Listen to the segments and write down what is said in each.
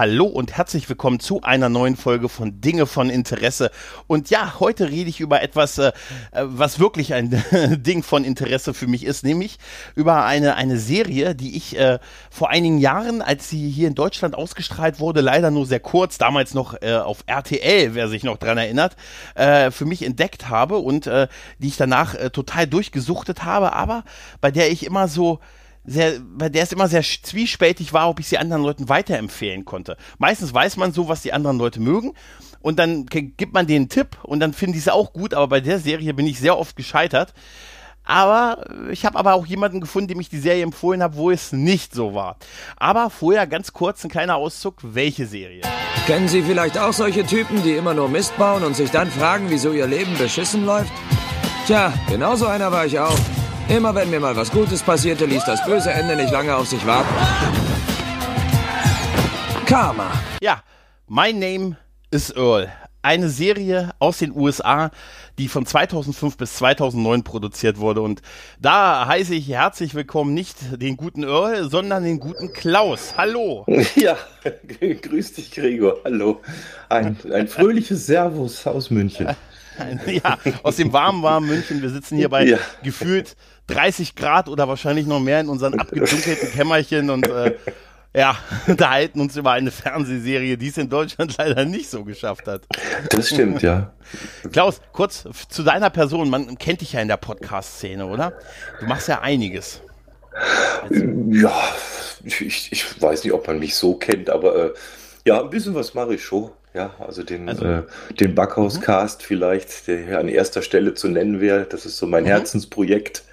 Hallo und herzlich willkommen zu einer neuen Folge von Dinge von Interesse. Und ja, heute rede ich über etwas, äh, was wirklich ein Ding von Interesse für mich ist, nämlich über eine, eine Serie, die ich äh, vor einigen Jahren, als sie hier in Deutschland ausgestrahlt wurde, leider nur sehr kurz, damals noch äh, auf RTL, wer sich noch dran erinnert, für mich entdeckt habe und die ich danach total durchgesuchtet habe, aber bei der ich immer so sehr, bei der es immer sehr zwiespältig war, ob ich sie anderen Leuten weiterempfehlen konnte. Meistens weiß man so, was die anderen Leute mögen und dann gibt man denen einen Tipp und dann finden die es auch gut, aber bei der Serie bin ich sehr oft gescheitert. Aber ich habe aber auch jemanden gefunden, dem ich die Serie empfohlen habe, wo es nicht so war. Aber vorher ganz kurz ein kleiner Auszug, welche Serie? Kennen Sie vielleicht auch solche Typen, die immer nur Mist bauen und sich dann fragen, wieso ihr Leben beschissen läuft? Tja, genauso einer war ich auch. Immer wenn mir mal was Gutes passierte, ließ das böse Ende nicht lange auf sich warten. Karma. Ja, My Name is Earl. Eine Serie aus den USA, die von 2005 bis 2009 produziert wurde. Und da heiße ich herzlich willkommen nicht den guten Earl, sondern den guten Klaus. Hallo. Ja, grüß dich, Gregor. Hallo. Ein, ein fröhliches Servus aus München. ja, aus dem warmen, warmen München. Wir sitzen hier bei ja. gefühlt 30 Grad oder wahrscheinlich noch mehr in unseren abgedunkelten Kämmerchen und äh, ja, unterhalten uns über eine Fernsehserie, die es in Deutschland leider nicht so geschafft hat. Das stimmt, ja. Klaus, kurz zu deiner Person. Man kennt dich ja in der Podcast-Szene, oder? Du machst ja einiges. Also, ja, ich, ich weiß nicht, ob man mich so kennt, aber äh, ja, ein bisschen was mache ich schon. Ja, also den, also, äh, den Backhaus-Cast mhm. vielleicht, der hier an erster Stelle zu nennen wäre. Das ist so mein mhm. Herzensprojekt.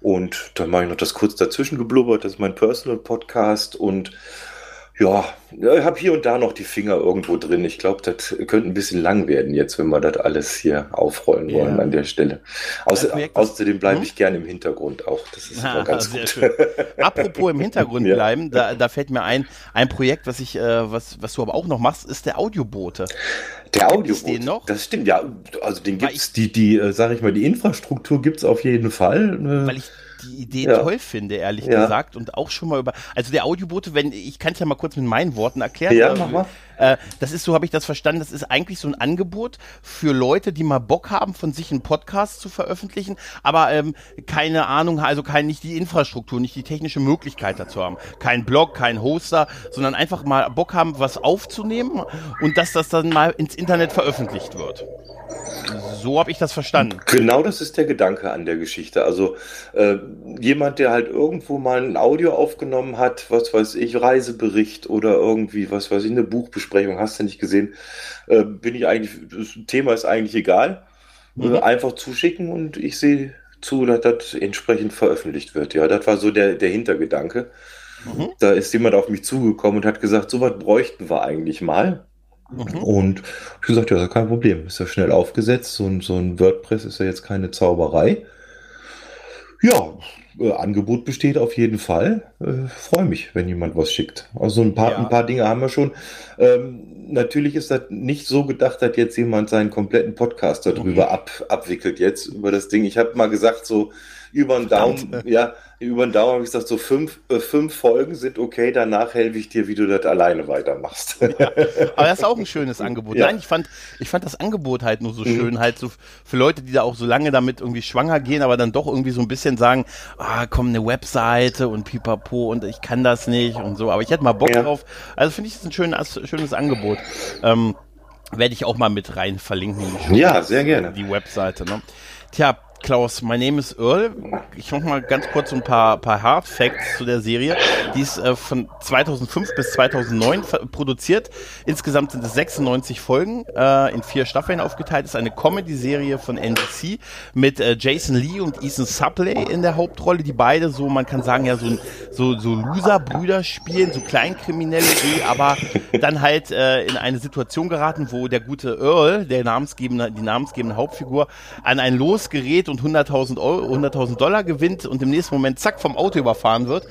Und dann mache ich noch das kurz dazwischen geblubbert, das ist mein Personal Podcast und ja, ich habe hier und da noch die Finger irgendwo drin. Ich glaube, das könnte ein bisschen lang werden jetzt, wenn wir das alles hier aufrollen wollen ja. an der Stelle. Außer, außerdem bleibe hm? ich gerne im Hintergrund auch. Das ist ah, ganz gut. Schön. Apropos im Hintergrund bleiben, da, da fällt mir ein, ein Projekt, was ich, äh, was, was du aber auch noch machst, ist der Audiobote. Der Audiobote. Den noch? Das stimmt, ja. Also den gibt's, die, die, äh, sag ich mal, die Infrastruktur gibt's auf jeden Fall. Äh. Weil ich die Idee ja. toll finde, ehrlich ja. gesagt. Und auch schon mal über. Also der Audiobote, wenn, ich kann es ja mal kurz mit meinen Worten erklären. Ja, mach mal. Äh, das ist, so habe ich das verstanden, das ist eigentlich so ein Angebot für Leute, die mal Bock haben, von sich einen Podcast zu veröffentlichen, aber ähm, keine Ahnung, also kein, nicht die Infrastruktur, nicht die technische Möglichkeit dazu haben. Kein Blog, kein Hoster, sondern einfach mal Bock haben, was aufzunehmen und dass das dann mal ins Internet veröffentlicht wird. So habe ich das verstanden. Genau das ist der Gedanke an der Geschichte. Also äh, jemand, der halt irgendwo mal ein Audio aufgenommen hat, was weiß ich, Reisebericht oder irgendwie, was weiß ich, eine Buchbesprechung, hast du nicht gesehen, äh, bin ich eigentlich, das Thema ist eigentlich egal. Mhm. Äh, einfach zuschicken und ich sehe zu, dass das entsprechend veröffentlicht wird. Ja, das war so der, der Hintergedanke. Mhm. Da ist jemand auf mich zugekommen und hat gesagt, so was bräuchten wir eigentlich mal. Mhm. Und ich gesagt, ja, kein Problem. Ist ja schnell aufgesetzt. So ein, so ein WordPress ist ja jetzt keine Zauberei. Ja, äh, Angebot besteht auf jeden Fall. Äh, Freue mich, wenn jemand was schickt. Also ein paar, ja. ein paar Dinge haben wir schon. Ähm, natürlich ist das nicht so gedacht, dass jetzt jemand seinen kompletten Podcast darüber okay. ab, abwickelt jetzt über das Ding. Ich habe mal gesagt, so über den Daumen, ja, über den Daumen habe ich gesagt, so fünf, äh, fünf Folgen sind okay, danach helfe ich dir, wie du das alleine weitermachst. Ja, aber das ist auch ein schönes Angebot. Ja. Nein, ich fand, ich fand das Angebot halt nur so mhm. schön, halt so für Leute, die da auch so lange damit irgendwie schwanger gehen, aber dann doch irgendwie so ein bisschen sagen, ah, komm, eine Webseite und pipapo und ich kann das nicht und so, aber ich hätte mal Bock ja. drauf. Also finde ich das ein schönes, schönes Angebot. Ähm, werde ich auch mal mit rein verlinken. Ja, sehr gerne. Die Webseite, ne? Tja, Klaus, my name is Earl. Ich mache mal ganz kurz ein paar, paar Hard Facts zu der Serie. Die ist äh, von 2005 bis 2009 produziert. Insgesamt sind es 96 Folgen, äh, in vier Staffeln aufgeteilt. Ist eine Comedy-Serie von NBC mit äh, Jason Lee und Ethan Suppley in der Hauptrolle, die beide so, man kann sagen, ja, so, so, so Loser-Brüder spielen, so Kleinkriminelle, die aber dann halt äh, in eine Situation geraten, wo der gute Earl, der namensgebende, die namensgebende Hauptfigur, an ein Los gerät und 100.000 Euro, 100.000 Dollar gewinnt und im nächsten Moment zack vom Auto überfahren wird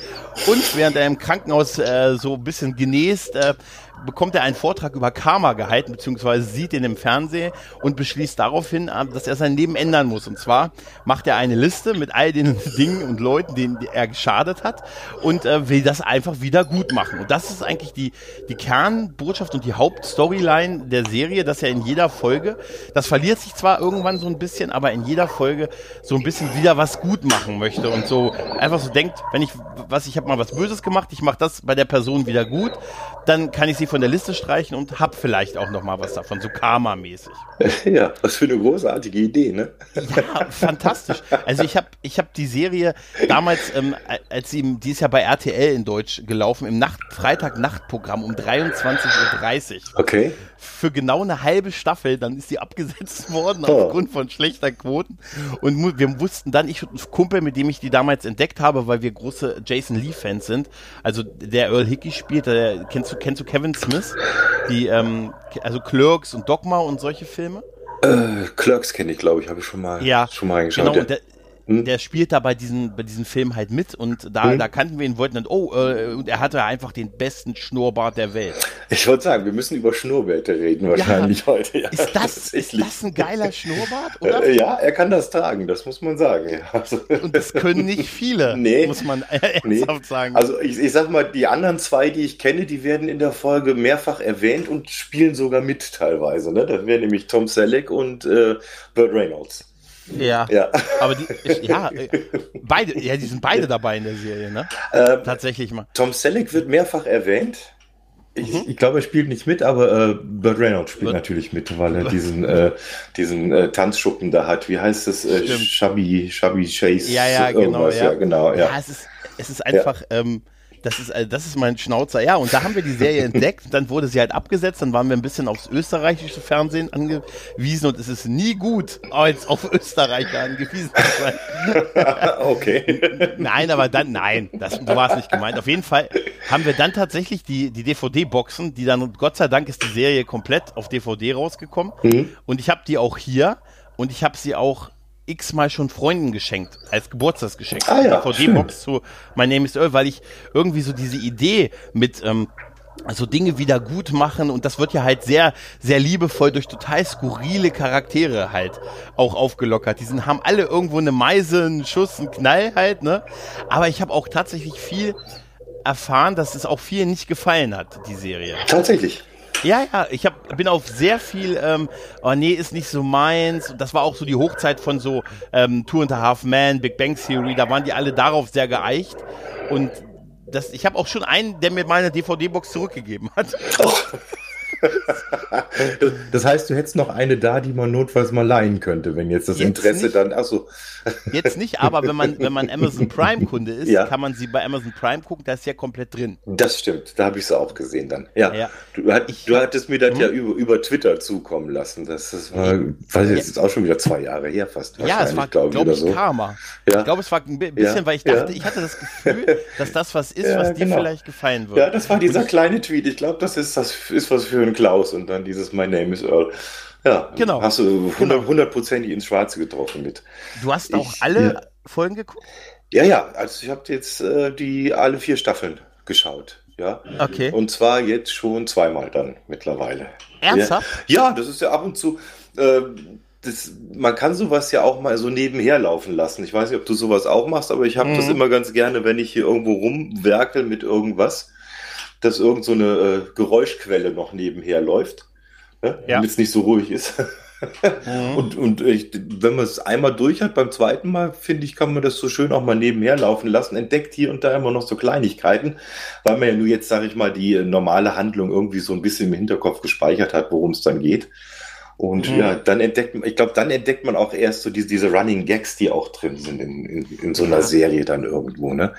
und während er im Krankenhaus äh, so ein bisschen genäst, äh, bekommt er einen Vortrag über Karma gehalten, beziehungsweise sieht ihn im Fernsehen und beschließt daraufhin, äh, dass er sein Leben ändern muss. Und zwar macht er eine Liste mit all den Dingen und Leuten, denen er geschadet hat und äh, will das einfach wieder gut machen. Und das ist eigentlich die, die Kernbotschaft und die Hauptstoryline der Serie, dass er in jeder Folge, das verliert sich zwar irgendwann so ein bisschen, aber in jeder Folge so ein bisschen wieder was gut machen möchte und so einfach so denkt, wenn ich was ich habe mal was Böses gemacht, ich mache das bei der Person wieder gut, dann kann ich sie von der Liste streichen und hab vielleicht auch noch mal was davon, so Karma-mäßig. Ja, was für eine großartige Idee, ne? Ja, fantastisch. Also ich habe ich hab die Serie damals, ähm, als sie, die ist ja bei RTL in Deutsch gelaufen, im Nacht, Freitag-Nachtprogramm um 23.30 Uhr. Okay. Für genau eine halbe Staffel, dann ist sie abgesetzt worden oh. aufgrund von schlechter Quoten. Und wir wussten dann, ich und ein Kumpel, mit dem ich die damals entdeckt habe, weil wir große Jason Lee-Fans sind, also der Earl Hickey spielt, der, kennst du, kennst du Kevin Smith? Die, ähm, also Clerks und Dogma und solche Filme? Äh, Clerks kenne ich, glaube ich, habe ich schon mal, ja, schon mal reingeschaut. Genau, und der, hm? der spielt da bei diesen, bei diesen Filmen halt mit und da, hm? da kannten wir ihn, wollten dann, oh, äh, und er hatte einfach den besten Schnurrbart der Welt. Ich wollte sagen, wir müssen über Schnurrbärte reden wahrscheinlich ja, heute. Ja, ist, das, ist das ein geiler Schnurrbart, oder? Ja, er kann das tragen, das muss man sagen. Also, und das können nicht viele, nee, muss man ernsthaft nee. sagen. Also ich, ich sag mal, die anderen zwei, die ich kenne, die werden in der Folge mehrfach erwähnt und spielen sogar mit teilweise. Ne? Das wären nämlich Tom Selleck und äh, Burt Reynolds. Ja. ja. Aber die, ja, äh, beide, ja, die sind beide dabei in der Serie, ne? Ähm, Tatsächlich mal. Tom Selleck wird mehrfach erwähnt. Ich, mhm. ich glaube, er spielt nicht mit, aber äh, Burt Reynolds spielt Burt. natürlich mit, weil er diesen, äh, diesen äh, Tanzschuppen da hat. Wie heißt es? Äh, Shabby, Shabby Chase. Ja, ja, genau. Ja. ja. genau. Ja. ja, es ist, es ist einfach. Ähm, das ist, äh, das ist mein Schnauzer. Ja, und da haben wir die Serie entdeckt. Dann wurde sie halt abgesetzt. Dann waren wir ein bisschen aufs österreichische Fernsehen angewiesen und es ist nie gut, jetzt auf Österreicher angewiesen zu sein. okay. Nein, aber dann, nein, das, du warst nicht gemeint. Auf jeden Fall haben wir dann tatsächlich die, die DVD-Boxen, die dann, Gott sei Dank ist die Serie komplett auf DVD rausgekommen. Mhm. Und ich habe die auch hier und ich habe sie auch x-mal schon Freunden geschenkt, als Geburtstagsgeschenk. Ah, ja, DVD-Box zu My Name is Earl, weil ich irgendwie so diese Idee mit, ähm, also Dinge wieder gut machen und das wird ja halt sehr, sehr liebevoll durch total skurrile Charaktere halt auch aufgelockert. Die sind, haben alle irgendwo eine Meise, einen Schuss, einen Knall halt, ne? Aber ich habe auch tatsächlich viel erfahren, dass es auch vielen nicht gefallen hat, die Serie. Tatsächlich. Ja, ja, ich hab, bin auf sehr viel, ähm, oh nee, ist nicht so meins. Das war auch so die Hochzeit von so ähm, Two and a Half Man, Big Bang Theory, da waren die alle darauf sehr geeicht. Und das, ich habe auch schon einen, der mir meine DVD-Box zurückgegeben hat. Oh. das heißt, du hättest noch eine da, die man notfalls mal leihen könnte, wenn jetzt das jetzt Interesse nicht, dann. Achso. Jetzt nicht, aber wenn man, wenn man Amazon Prime-Kunde ist, ja. kann man sie bei Amazon Prime gucken, da ist ja komplett drin. Das stimmt, da habe ich sie auch gesehen dann. Ja. ja. Du, hat, ich, du hattest mir das hm? ja über, über Twitter zukommen lassen. Das, das war, weiß ich, das ist auch schon wieder zwei Jahre her fast. Ja, es war, glaube glaub ich, so. Karma. Ja. Ich glaube, es war ein bisschen, weil ich dachte, ich hatte das Gefühl, dass das was ist, was dir genau. vielleicht gefallen würde. Ja, das war dieser kleine Tweet. Ich glaube, das ist, das ist was für einen Klaus und dann dieses My Name is Earl. Ja, genau. hast du genau. hundertprozentig ins Schwarze getroffen mit. Du hast auch ich, alle ja. Folgen geguckt? Ja, ja, also ich habe jetzt äh, die alle vier Staffeln geschaut. Ja. Okay. Und zwar jetzt schon zweimal dann mittlerweile. Ernsthaft? Ja, ja das ist ja ab und zu. Äh, das, man kann sowas ja auch mal so nebenher laufen lassen. Ich weiß nicht, ob du sowas auch machst, aber ich habe mhm. das immer ganz gerne, wenn ich hier irgendwo rumwerkel mit irgendwas dass irgend so eine äh, Geräuschquelle noch nebenher läuft, ne? ja. damit es nicht so ruhig ist. mhm. Und, und ich, wenn man es einmal durch hat, beim zweiten Mal, finde ich, kann man das so schön auch mal nebenher laufen lassen, entdeckt hier und da immer noch so Kleinigkeiten, weil man ja nur jetzt, sage ich mal, die normale Handlung irgendwie so ein bisschen im Hinterkopf gespeichert hat, worum es dann geht. Und mhm. ja, dann entdeckt man, ich glaube, dann entdeckt man auch erst so diese, diese Running Gags, die auch drin sind in, in, in so einer Serie dann irgendwo, ne?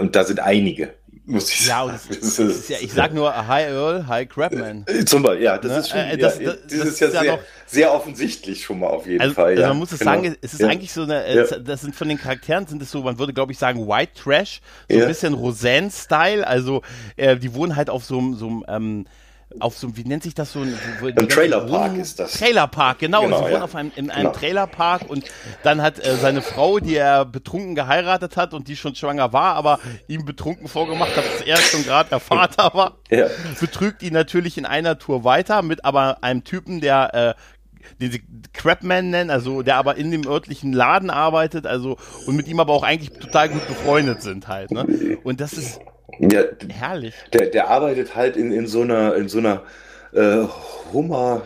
Und da sind einige muss ich ja, sagen. Das, ist, ja, ich sag nur Hi Earl, Hi Crabman. Äh, zum Beispiel, ja, das ne? ist schon, äh, das, ja, das, das ist ja, sehr, noch, sehr, offensichtlich schon mal auf jeden also, Fall. Also ja, man muss es genau. sagen, es ist ja. eigentlich so eine, äh, das sind von den Charakteren sind es so, man würde glaube ich sagen White Trash, so ein bisschen Roseanne-Style, also äh, die wohnen halt auf so, so einem ähm, auf so, wie nennt sich das so? Ein, wo, ein Trailerpark ist das. Trailerpark, genau. genau sie ja. wohnen auf einem, in einem genau. Trailerpark und dann hat äh, seine Frau, die er betrunken geheiratet hat und die schon schwanger war, aber ihm betrunken vorgemacht hat, dass er schon gerade der Vater war, ja. betrügt ihn natürlich in einer Tour weiter mit aber einem Typen, der äh, den sie Crapman nennen, also der aber in dem örtlichen Laden arbeitet, also und mit ihm aber auch eigentlich total gut befreundet sind halt, ne? Und das ist ja, herrlich. Der, der arbeitet halt in, in so einer, in so einer äh, Hummer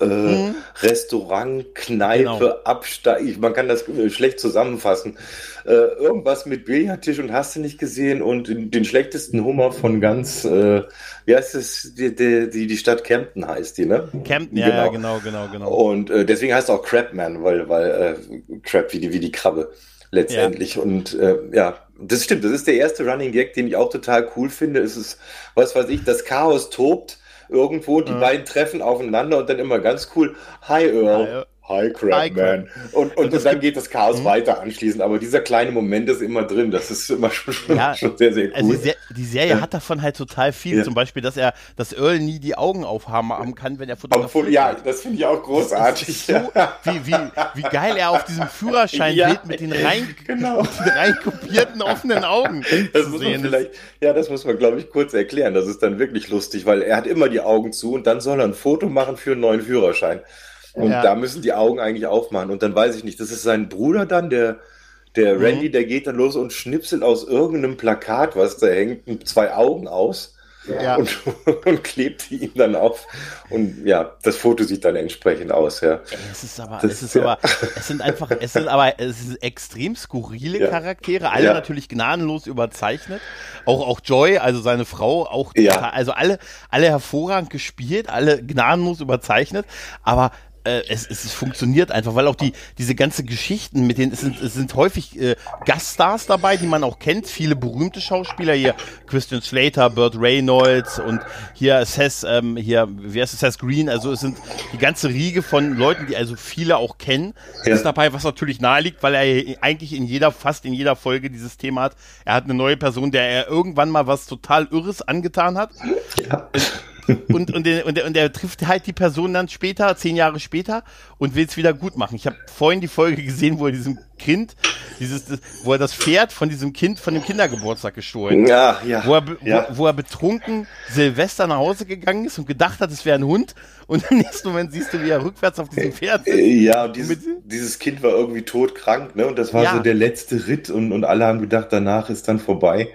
äh, mhm. Restaurant, Kneipe, genau. Absteig, man kann das schlecht zusammenfassen. Äh, irgendwas mit Billardtisch und hast du nicht gesehen und den schlechtesten Hummer von ganz, äh, wie heißt es, die, die, die Stadt Kempten heißt die, ne? Kempten, ja, genau, ja, genau, genau. genau. Und äh, deswegen heißt es auch Crabman, weil, weil äh, Crab wie die, wie die Krabbe letztendlich. Ja. Und äh, ja, das stimmt, das ist der erste Running Gag, den ich auch total cool finde. Es ist, was weiß ich, das Chaos tobt irgendwo, die ja. beiden treffen aufeinander und dann immer ganz cool, hi Earl. Hi, Hi, Crabman. Und, und, und, dann geht das Chaos mhm. weiter anschließend. Aber dieser kleine Moment ist immer drin. Das ist immer schon, ja, schon sehr, sehr also cool. Also die, die, Serie ja. hat davon halt total viel. Ja. Zum Beispiel, dass er, dass Earl nie die Augen aufhaben kann, wenn er fotografiert. Ja, das finde ich auch großartig. So, wie, wie, wie geil er auf diesem Führerschein ja. mit den rein, genau. den rein kopierten offenen Augen das muss man vielleicht, Ja, das muss man, glaube ich, kurz erklären. Das ist dann wirklich lustig, weil er hat immer die Augen zu und dann soll er ein Foto machen für einen neuen Führerschein. Und ja. da müssen die Augen eigentlich aufmachen. Und dann weiß ich nicht, das ist sein Bruder dann, der, der mhm. Randy, der geht dann los und schnipselt aus irgendeinem Plakat, was da hängt, zwei Augen aus ja. und, und klebt die ihm dann auf. Und ja, das Foto sieht dann entsprechend aus, ja. Es ist aber, das, es ist ja. aber, es sind einfach, es sind aber, es sind extrem skurrile ja. Charaktere, alle natürlich gnadenlos überzeichnet. Auch, auch Joy, also seine Frau, auch, also alle, alle hervorragend gespielt, alle gnadenlos überzeichnet, aber äh, es, es funktioniert einfach, weil auch die diese ganze Geschichten mit denen es sind, es sind häufig äh, Gaststars dabei, die man auch kennt, viele berühmte Schauspieler hier Christian Slater, Burt Reynolds und hier Seth ähm, hier wie heißt es Seth Green, also es sind die ganze Riege von Leuten, die also viele auch kennen, ja. ist dabei, was natürlich nahe liegt, weil er eigentlich in jeder fast in jeder Folge dieses Thema hat. Er hat eine neue Person, der er irgendwann mal was total Irres angetan hat. Ja. Und, und, der, und, der, und der trifft halt die Person dann später, zehn Jahre später, und will es wieder gut machen. Ich habe vorhin die Folge gesehen, wo er diesem Kind, dieses, wo er das Pferd von diesem Kind von dem Kindergeburtstag gestohlen Ja, ja. Wo er, ja. Wo, wo, er betrunken Silvester nach Hause gegangen ist und gedacht hat, es wäre ein Hund. Und im nächsten Moment siehst du, wie er rückwärts auf diesem Pferd sitzt. Ja, und dieses, dieses Kind war irgendwie todkrank, ne? Und das war ja. so der letzte Ritt und, und alle haben gedacht, danach ist dann vorbei.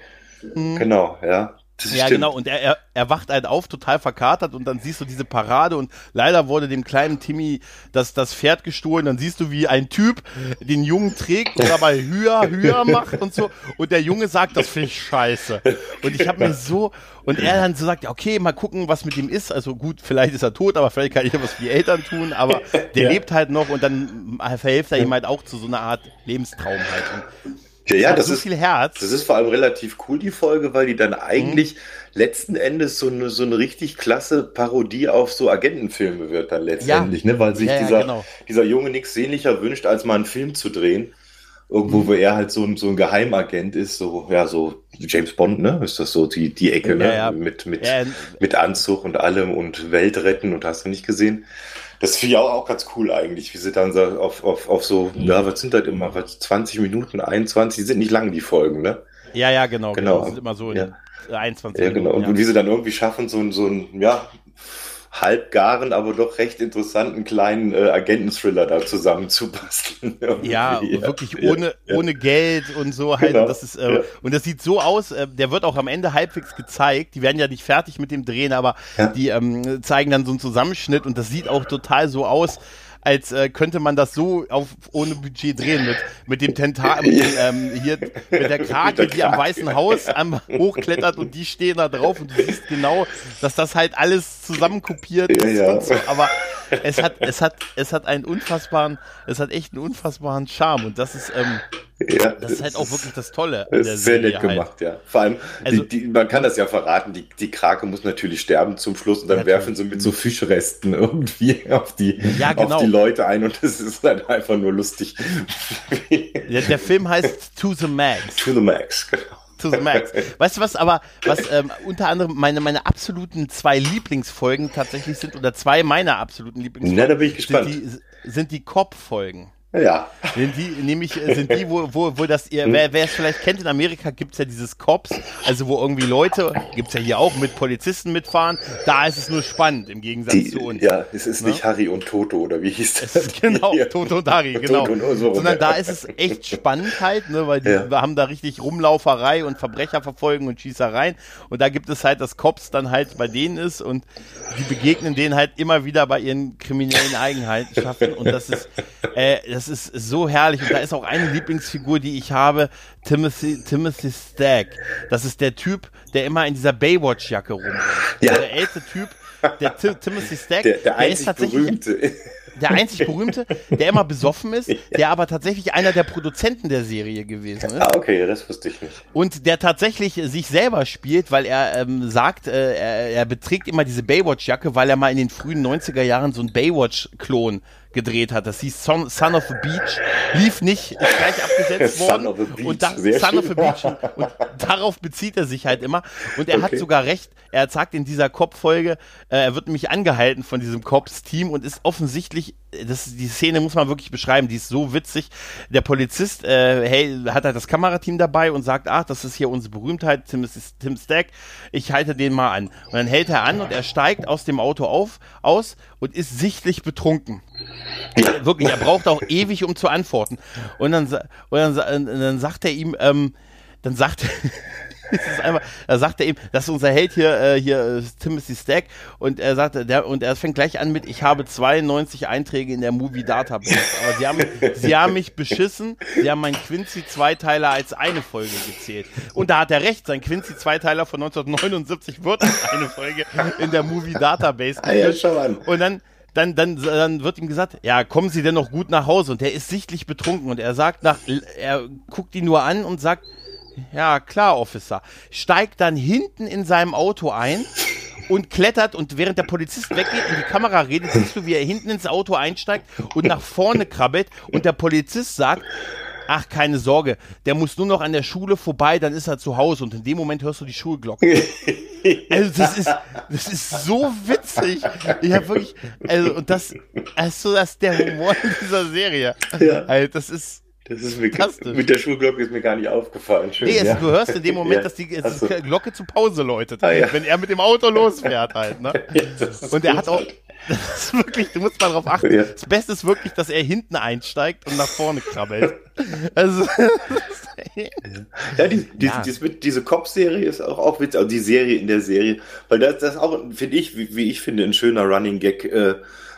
Mhm. Genau, ja. Ja, stimmt. genau. Und er, er, er wacht halt auf, total verkatert und dann siehst du diese Parade und leider wurde dem kleinen Timmy das, das Pferd gestohlen. Dann siehst du, wie ein Typ den Jungen trägt und dabei höher, höher macht und so. Und der Junge sagt, das finde ich scheiße. Und ich habe mir so, und er dann so sagt, ja, okay, mal gucken, was mit ihm ist. Also gut, vielleicht ist er tot, aber vielleicht kann ich ja was für die Eltern tun, aber der ja. lebt halt noch und dann verhilft er ihm halt auch zu so einer Art Lebenstraum halt. Und ja, ja, das, so ist, viel Herz. Das ist vor allem relativ cool, die Folge, weil die dann eigentlich mhm. letzten Endes so eine, so eine richtig klasse Parodie auf so Agentenfilme wird dann letztendlich, ja. ne? Weil sich ja, ja, dieser, genau. dieser Junge nichts sehnlicher wünscht, als mal einen Film zu drehen. Irgendwo, mhm. wo er halt so ein, so ein Geheimagent ist, so, ja, so James Bond, ne? Ist das so die, die Ecke, ne? Mit, mit, mit Anzug und allem und Welt retten und hast du nicht gesehen. Das finde ich auch, auch ganz cool eigentlich, wie sie dann so auf, auf, auf so, ja, was sind das immer, was, 20 Minuten, 21, die sind nicht lang, die Folgen, ne? Ja, ja, genau. Genau. genau. sind immer so ja. 21 ja, genau. Und, ja. wie sie dann irgendwie schaffen, so, so ein, ja, halbgaren, aber doch recht interessanten kleinen äh, Agenten-Thriller da zusammenzubasteln. Ja, ja, wirklich ohne, ja. ohne Geld und so halt. Genau. Und, das ist, äh, ja. und das sieht so aus, äh, der wird auch am Ende halbwegs gezeigt. Die werden ja nicht fertig mit dem Drehen, aber die ähm, zeigen dann so einen Zusammenschnitt und das sieht auch total so aus, als äh, könnte man das so auf ohne Budget drehen mit mit dem Tentakel ähm, hier mit der Krake, mit die am Weißen Haus am, hochklettert und die stehen da drauf und du siehst genau, dass das halt alles zusammenkopiert ist ja, ja. So. aber es hat es hat es hat einen unfassbaren es hat echt einen unfassbaren Charme und das ist ähm, ja, das ist halt auch wirklich das Tolle. Das ist sehr nett halt. gemacht, ja. Vor allem, also, die, die, man kann das ja verraten, die, die Krake muss natürlich sterben zum Schluss und dann natürlich. werfen sie mit so Fischresten irgendwie auf die, ja, genau. auf die Leute ein und das ist dann einfach nur lustig. Der, der Film heißt To the Max. To the Max, genau. to the max. Weißt du was, aber was ähm, unter anderem meine, meine absoluten zwei Lieblingsfolgen tatsächlich sind, oder zwei meiner absoluten Lieblingsfolgen, Na, da bin ich gespannt. sind die, sind die Cop-Folgen. Ja. Sind die, nämlich äh, sind die, wo, wo, wo das, ihr, wer, wer es vielleicht kennt, in Amerika gibt's ja dieses Cops, also wo irgendwie Leute, gibt's ja hier auch mit Polizisten mitfahren, da ist es nur spannend im Gegensatz Die, zu uns. ja, es ist Ne? nicht Harry und Toto oder wie hieß das? Es ist genau, Ja. Toto und Dari, genau. Und so Sondern ja. da ist es echt spannend halt, ne, weil die Ja. wir haben da richtig Rumlauferei und Verbrecherverfolgung und Schießereien. Und da gibt es halt, dass Cops dann halt bei denen ist und die begegnen denen halt immer wieder bei ihren kriminellen Eigenschaften. Und das ist, äh, das ist so herrlich. Und da ist auch eine Lieblingsfigur, die ich habe, Timothy, Timothy Stagg. Das ist der Typ, der immer in dieser Baywatch-Jacke rumrennt. Ja. Der älteste Typ, der Ti- Timothy Stagg, Der, der ist einzig tatsächlich berühmte. der einzig berühmte, der immer besoffen ist, der aber tatsächlich einer der Produzenten der Serie gewesen ist Ah, okay, das wusste ich nicht. und der tatsächlich sich selber spielt, weil er ähm, sagt, äh, er, er beträgt immer diese Baywatch-Jacke, weil er mal in den frühen 90er Jahren so einen Baywatch-Klon gedreht hat. Das hieß Son, Son of a Beach, lief nicht, ist gleich abgesetzt Son worden. of a Beach, und da, Son schön. of a Beach. Und darauf bezieht er sich halt immer. Und er hat Okay. sogar recht, er sagt in dieser Cop-Folge, äh, er wird nämlich angehalten von diesem Cops-Team und ist offensichtlich, das, die Szene muss man wirklich beschreiben, die ist so witzig. Der Polizist äh, hey, hat halt das Kamerateam dabei und sagt, ach, das ist hier unsere Berühmtheit, Tim, Tim Stack, ich halte den mal an. Und dann hält er an und er steigt aus dem Auto auf, aus und ist sichtlich betrunken. Wirklich, er braucht auch ewig, um zu antworten. Und dann, und dann, und dann sagt er ihm, ähm, dann sagt ist einfach, da sagt er ihm, das ist unser Held hier, äh, hier äh, Timothy Stack. Und er sagte, der und er fängt gleich an mit, ich habe 92 Einträge in der Movie Database, aber sie haben, sie haben mich beschissen, sie haben meinen Quincy Zweiteiler als eine Folge gezählt. Und da hat er recht, sein Quincy Zweiteiler von 1979 wird als eine Folge in der Movie Database Ah ja, schau an. Und dann, dann, dann, dann wird ihm gesagt, ja, kommen Sie denn noch gut nach Hause? Und der ist sichtlich betrunken. Und er sagt nach, er guckt ihn nur an und sagt, ja, klar, Officer. Steigt dann hinten in seinem Auto ein und klettert und während der Polizist weggeht und die Kamera redet, siehst du, wie er hinten ins Auto einsteigt und nach vorne krabbelt und der Polizist sagt, ach, keine Sorge, der muss nur noch an der Schule vorbei, dann ist er zu Hause und in dem Moment hörst du die Schulglocke. Also das ist, das ist so witzig. Ich habe wirklich, also und das, also das ist der Humor in dieser Serie. Ja. Also, das ist, Das ist mir, mit der Schulglocke ist mir gar nicht aufgefallen. Schön, nee, es, ja. du hörst in dem Moment, Ja. dass die Ach so. Glocke zur Pause läutet, Ah, ja. wenn er mit dem Auto losfährt halt. Ne? Ist Und er hat auch, das ist wirklich, du musst mal drauf achten. Das Beste ist wirklich, dass er hinten einsteigt und nach vorne krabbelt. Also, Ja, die, die, Ja. Diese, diese Cop-Serie ist auch, auch witzig, also die Serie in der Serie, weil das, das auch, finde ich, wie, wie ich finde, ein schöner Running Gag äh,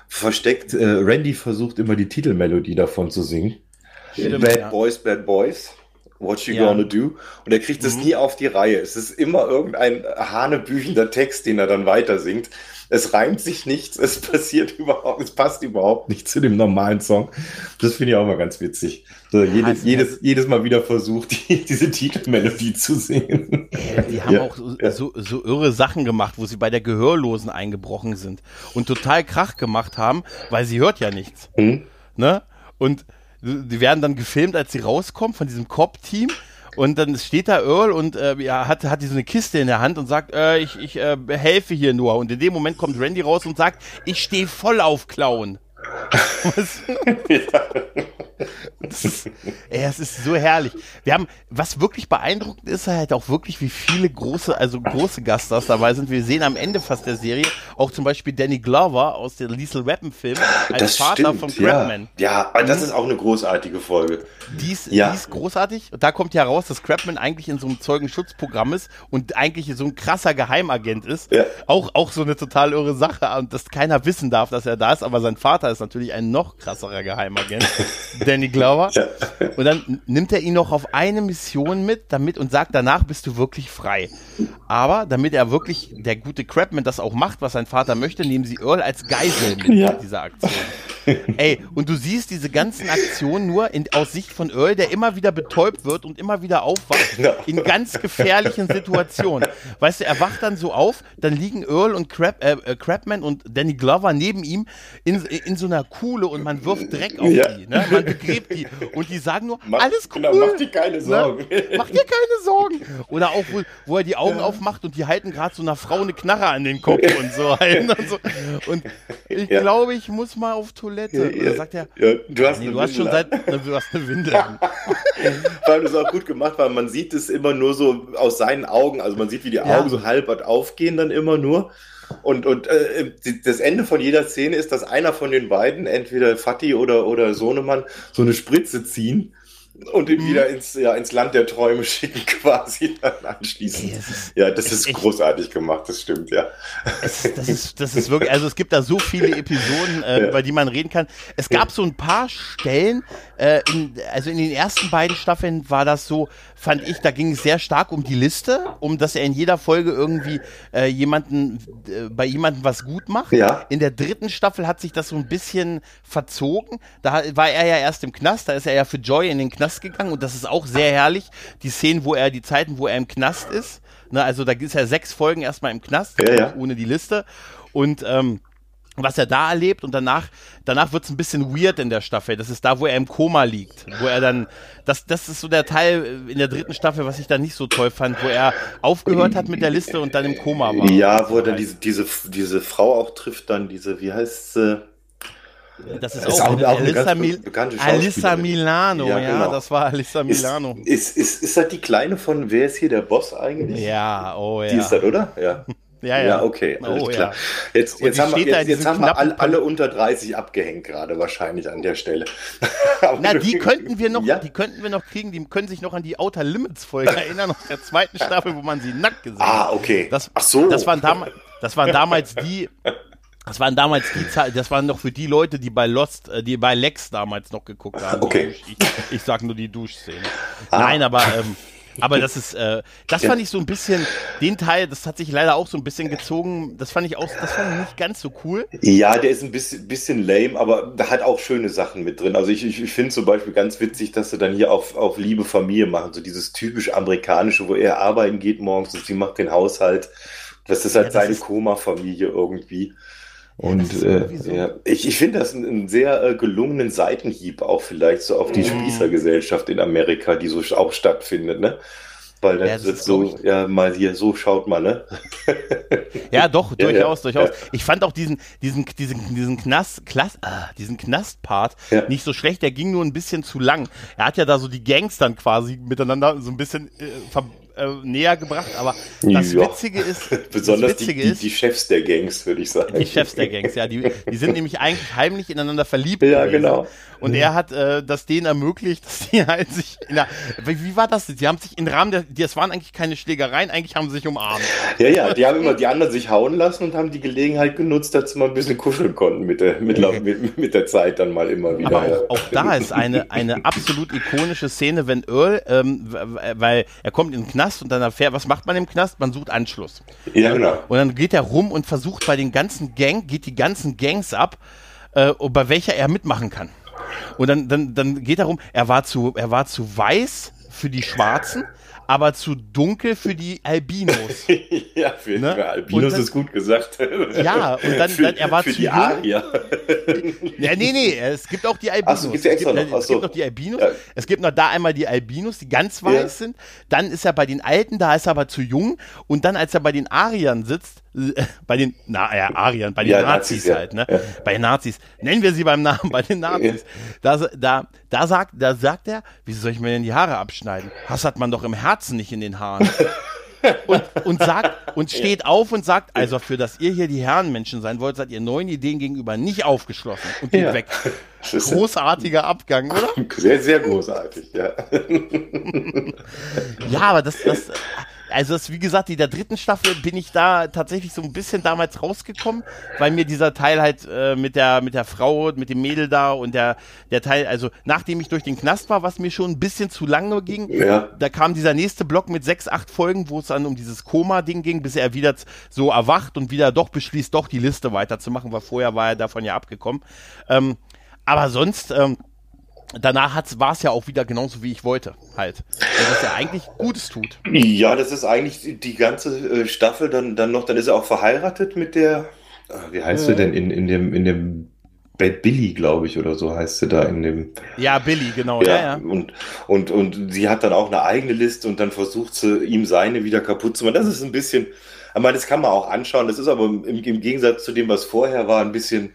versteckt. Äh, Randy versucht immer die Titelmelodie davon zu singen. Stimmt, bad ja. Boys, Bad Boys. What you Ja. gonna do? Und er kriegt es Mhm. nie auf die Reihe. Es ist immer irgendein hanebüchender Text, den er dann weiter singt. Es reimt sich nichts, es passiert überhaupt, es passt überhaupt nicht zu dem normalen Song. Das finde ich auch mal ganz witzig. So, jedes, es- jedes, jedes Mal wieder versucht, die, diese Titelmelodie zu singen. Die haben Ja, auch so, ja. so, so irre Sachen gemacht, wo sie bei der Gehörlosen eingebrochen sind und total Krach gemacht haben, weil sie hört ja nichts. Hm? Ne? Und die werden dann gefilmt, als sie rauskommen von diesem Cop-Team. Und dann steht da Earl und äh, ja, hat, hat die so eine Kiste in der Hand und sagt, äh, ich, ich äh, helfe hier nur. Und in dem Moment kommt Randy raus und sagt, ich stehe voll auf Klauen. Was? Das ist, ey, es ist so herrlich. Wir haben, was wirklich beeindruckend ist, halt auch wirklich, wie viele große, also große Gaststars dabei sind. Wir sehen am Ende fast der Serie auch zum Beispiel Danny Glover aus dem Lethal Weapon Film als Vater von Crabman. Ja, ja das ist auch eine großartige Folge. Die ist, Ja. die ist großartig. Und da kommt ja raus, dass Crabman eigentlich in so einem Zeugenschutzprogramm ist und eigentlich so ein krasser Geheimagent ist. Ja. Auch, auch so eine total irre Sache. Und dass keiner wissen darf, dass er da ist. Aber sein Vater ist natürlich ein noch krasserer Geheimagent. Danny Glover. Ja. Und dann nimmt er ihn noch auf eine Mission mit, damit und sagt, danach bist du wirklich frei. Aber damit er wirklich, der gute Crabman das auch macht, was sein Vater möchte, nehmen sie Earl als Geisel mit Ja. dieser Aktion. Ey, und du siehst diese ganzen Aktionen nur in, aus Sicht von Earl, der immer wieder betäubt wird und immer wieder aufwacht Genau. in ganz gefährlichen Situationen. Weißt du, er wacht dann so auf, dann liegen Earl und Crab, äh, äh, Crabman und Danny Glover neben ihm in, in so einer Kuhle und man wirft Dreck auf Ja. die. Ne? Man begräbt die. Und die sagen nur, Mach- alles cool. genau, mach dir keine Sorgen. Ne? Mach dir keine Sorgen. Oder auch, wo, wo er die Augen aufmacht und die halten gerade so einer Frau eine Knarre an den Kopf und so. Halt, und, so. und ich Ja. glaube, ich muss mal auf Toilette. Dann sagt er, ja, du hast, nee, du hast schon seit, du hast eine Windel. an. Vor allem ist auch gut gemacht, weil man sieht es immer nur so aus seinen Augen. Also man sieht, wie die Ja. Augen so halb aufgehen dann immer nur. Und, und äh, das Ende von jeder Szene ist, dass einer von den beiden, entweder Fatih oder, oder Sohnemann, so eine Spritze ziehen und Mhm. ihn wieder ins, ja, ins Land der Träume schicken, quasi dann anschließend. Ist- ja, das ist ist großartig gemacht, das stimmt, ja. Es, das, ist, das ist wirklich, also es gibt da so viele Episoden, äh, Ja. über die man reden kann. Es gab so ein paar Stellen, äh, in, also in den ersten beiden Staffeln war das so, fand ich, da ging es sehr stark um die Liste, um dass er in jeder Folge irgendwie äh, jemanden, äh, bei jemandem was gut macht. Ja. In der dritten Staffel hat sich das so ein bisschen verzogen. Da war er ja erst im Knast, da ist er ja für Joy in den Knast gegangen und das ist auch sehr herrlich. Die Szenen, wo er, die Zeiten, wo er im Knast ist. Ne, also da ist er sechs Folgen erstmal im Knast, Ja, ja. ohne die Liste. Und ähm, was er da erlebt und danach, danach wird es ein bisschen weird in der Staffel. Das ist da, wo er im Koma liegt. Wo er dann, das, das ist so der Teil in der dritten Staffel, was ich da nicht so toll fand, wo er aufgehört hat mit der Liste und dann im Koma war. Ja, wo er dann diese, diese, diese Frau auch trifft, dann diese, wie heißt sie? Das ist, Ist auch, auch- eine auch Alissa, Mil Alissa. Milano, ja, Ja, genau. das war Alissa Ist, Milano. ist, ist, ist das die Kleine von, wer ist hier der Boss eigentlich? Ja, oh ja. Die ist das, oder? Ja. ja, ja. Ja, okay, alles Oh, klar. ja. Jetzt, jetzt haben wir, jetzt, jetzt haben wir alle, alle unter 30 abgehängt gerade wahrscheinlich an der Stelle. Na, die könnten wir noch, Ja? die könnten wir noch kriegen, die können sich noch an die Outer Limits Folge erinnern aus der zweiten Staffel, wo man sie nackt gesehen hat. Ah, okay. Das, Ach so. Das waren, damals, das waren damals die, das waren damals die Zeit, das waren noch für die Leute, die bei Lost, äh, die bei Lex damals noch geguckt haben. Okay. Ich, ich, ich sag nur die Duschszene. Nein, aber, ähm, aber das ist, äh, das fand ich so ein bisschen, den Teil, das hat sich leider auch so ein bisschen gezogen, das fand ich auch, das fand ich nicht ganz so cool. Ja, der ist ein bisschen, bisschen lame, aber da hat auch schöne Sachen mit drin. Also ich, ich, ich finde zum Beispiel ganz witzig, dass sie dann hier auf, auf Liebe Familie machen, so dieses typisch amerikanische, wo er arbeiten geht morgens und sie macht den Haushalt. Das ist halt Ja, das seine Koma-Familie irgendwie. Und ist äh, so. ja, ich, ich finde das einen, einen sehr äh, gelungenen Seitenhieb auch vielleicht so auf die Mhm. Spießergesellschaft in Amerika, die so auch stattfindet, ne? Weil Ja, das das so, glaub ja, mal hier, so schaut man, ne? Ja, doch, Ja, durchaus, ja, durchaus. ja. Ich fand auch diesen, diesen, diesen, diesen Knast, Klass, ah, diesen Knastpart Ja. nicht so schlecht, der ging nur ein bisschen zu lang. Er hat ja da so die Gangs dann quasi miteinander so ein bisschen äh, ver, äh, näher gebracht, aber das Ja. Witzige ist, Besonders die, Witzige die, ist, die Chefs der Gangs, würde ich sagen. die Chefs der Gangs, ja, die, die sind nämlich eigentlich heimlich ineinander verliebt. Ja, gewesen. genau. Und er hat äh, das denen ermöglicht, dass die halt sich in der, wie, wie war das? Die haben sich im Rahmen der, das waren eigentlich keine Schlägereien, eigentlich haben sie sich umarmt. Ja, ja, die haben immer die anderen sich hauen lassen und haben die Gelegenheit genutzt, dass sie mal ein bisschen kuscheln konnten mit der, mit, mit, mit der Zeit dann mal immer wieder. Aber auch, auch da ist eine, eine absolut ikonische Szene, wenn Earl, ähm, weil er kommt in den Knast und dann erfährt, was macht man im Knast? Man sucht Anschluss. ja, genau. Und dann geht er rum und versucht bei den ganzen Gang, geht die ganzen Gangs ab, äh, bei welcher er mitmachen kann. Und dann, dann, dann geht er rum, er war zu, er war zu weiß für die Schwarzen, aber zu dunkel für die Albinos. ja, für, Ne? für Albinos dann- ist gut gesagt. Ja, und dann- für, dann- er war für zu die. Arier. Ja, nee, nee, es gibt auch die Albinos. So, gibt's ja extra es, gibt, noch. Es gibt so. noch die Albinos. Ja. Es gibt noch da einmal die Albinos, die ganz weiß Ja. sind. Dann ist er bei den Alten, da ist er aber zu jung. Und dann, als er bei den Ariern sitzt, bei den, na ja, Ariern, bei den Ja, Nazis, Nazis, halt, ne? Ja. Bei den Nazis. Nennen wir sie beim Namen, bei den Nazis. Da, da, da, sagt, da sagt er, wieso soll ich mir denn die Haare abschneiden? Hass hat man doch im Herzen, nicht in den Haaren. und, und sagt und steht auf und sagt, also für dass ihr hier die Herrenmenschen sein wollt, seid ihr neuen Ideen gegenüber nicht aufgeschlossen und geht Ja. weg. Das ist Großartiger Abgang, oder? sehr, sehr großartig, ja. Ja, aber das, das, also das, wie gesagt, in der dritten Staffel bin ich da tatsächlich so ein bisschen damals rausgekommen, weil mir dieser Teil halt äh, mit der mit der Frau, mit dem Mädel da und der der Teil, also nachdem ich durch den Knast war, was mir schon ein bisschen zu lange ging, Ja. da kam dieser nächste Block mit sechs, acht Folgen, wo es dann um dieses Koma-Ding ging, bis er wieder so erwacht und wieder doch beschließt, doch die Liste weiterzumachen, weil vorher war er davon ja abgekommen. Ähm, aber sonst, ähm, danach war es ja auch wieder genauso, wie ich wollte, halt. Was ja eigentlich Gutes tut. Ja, das ist eigentlich die ganze äh, Staffel dann, dann noch, dann ist er auch verheiratet mit der, ah, wie heißt ja. sie denn, in, in dem, in dem Bad Billy, glaube ich, oder so heißt sie da in dem. Ja, Billy, genau. Ja, ja, ja. Und, und, und sie hat dann auch eine eigene Liste und dann versucht sie, ihm seine wieder kaputt zu machen. Das ist ein bisschen, ich meine, das kann man auch anschauen. Das ist aber im, im Gegensatz zu dem, was vorher war, ein bisschen,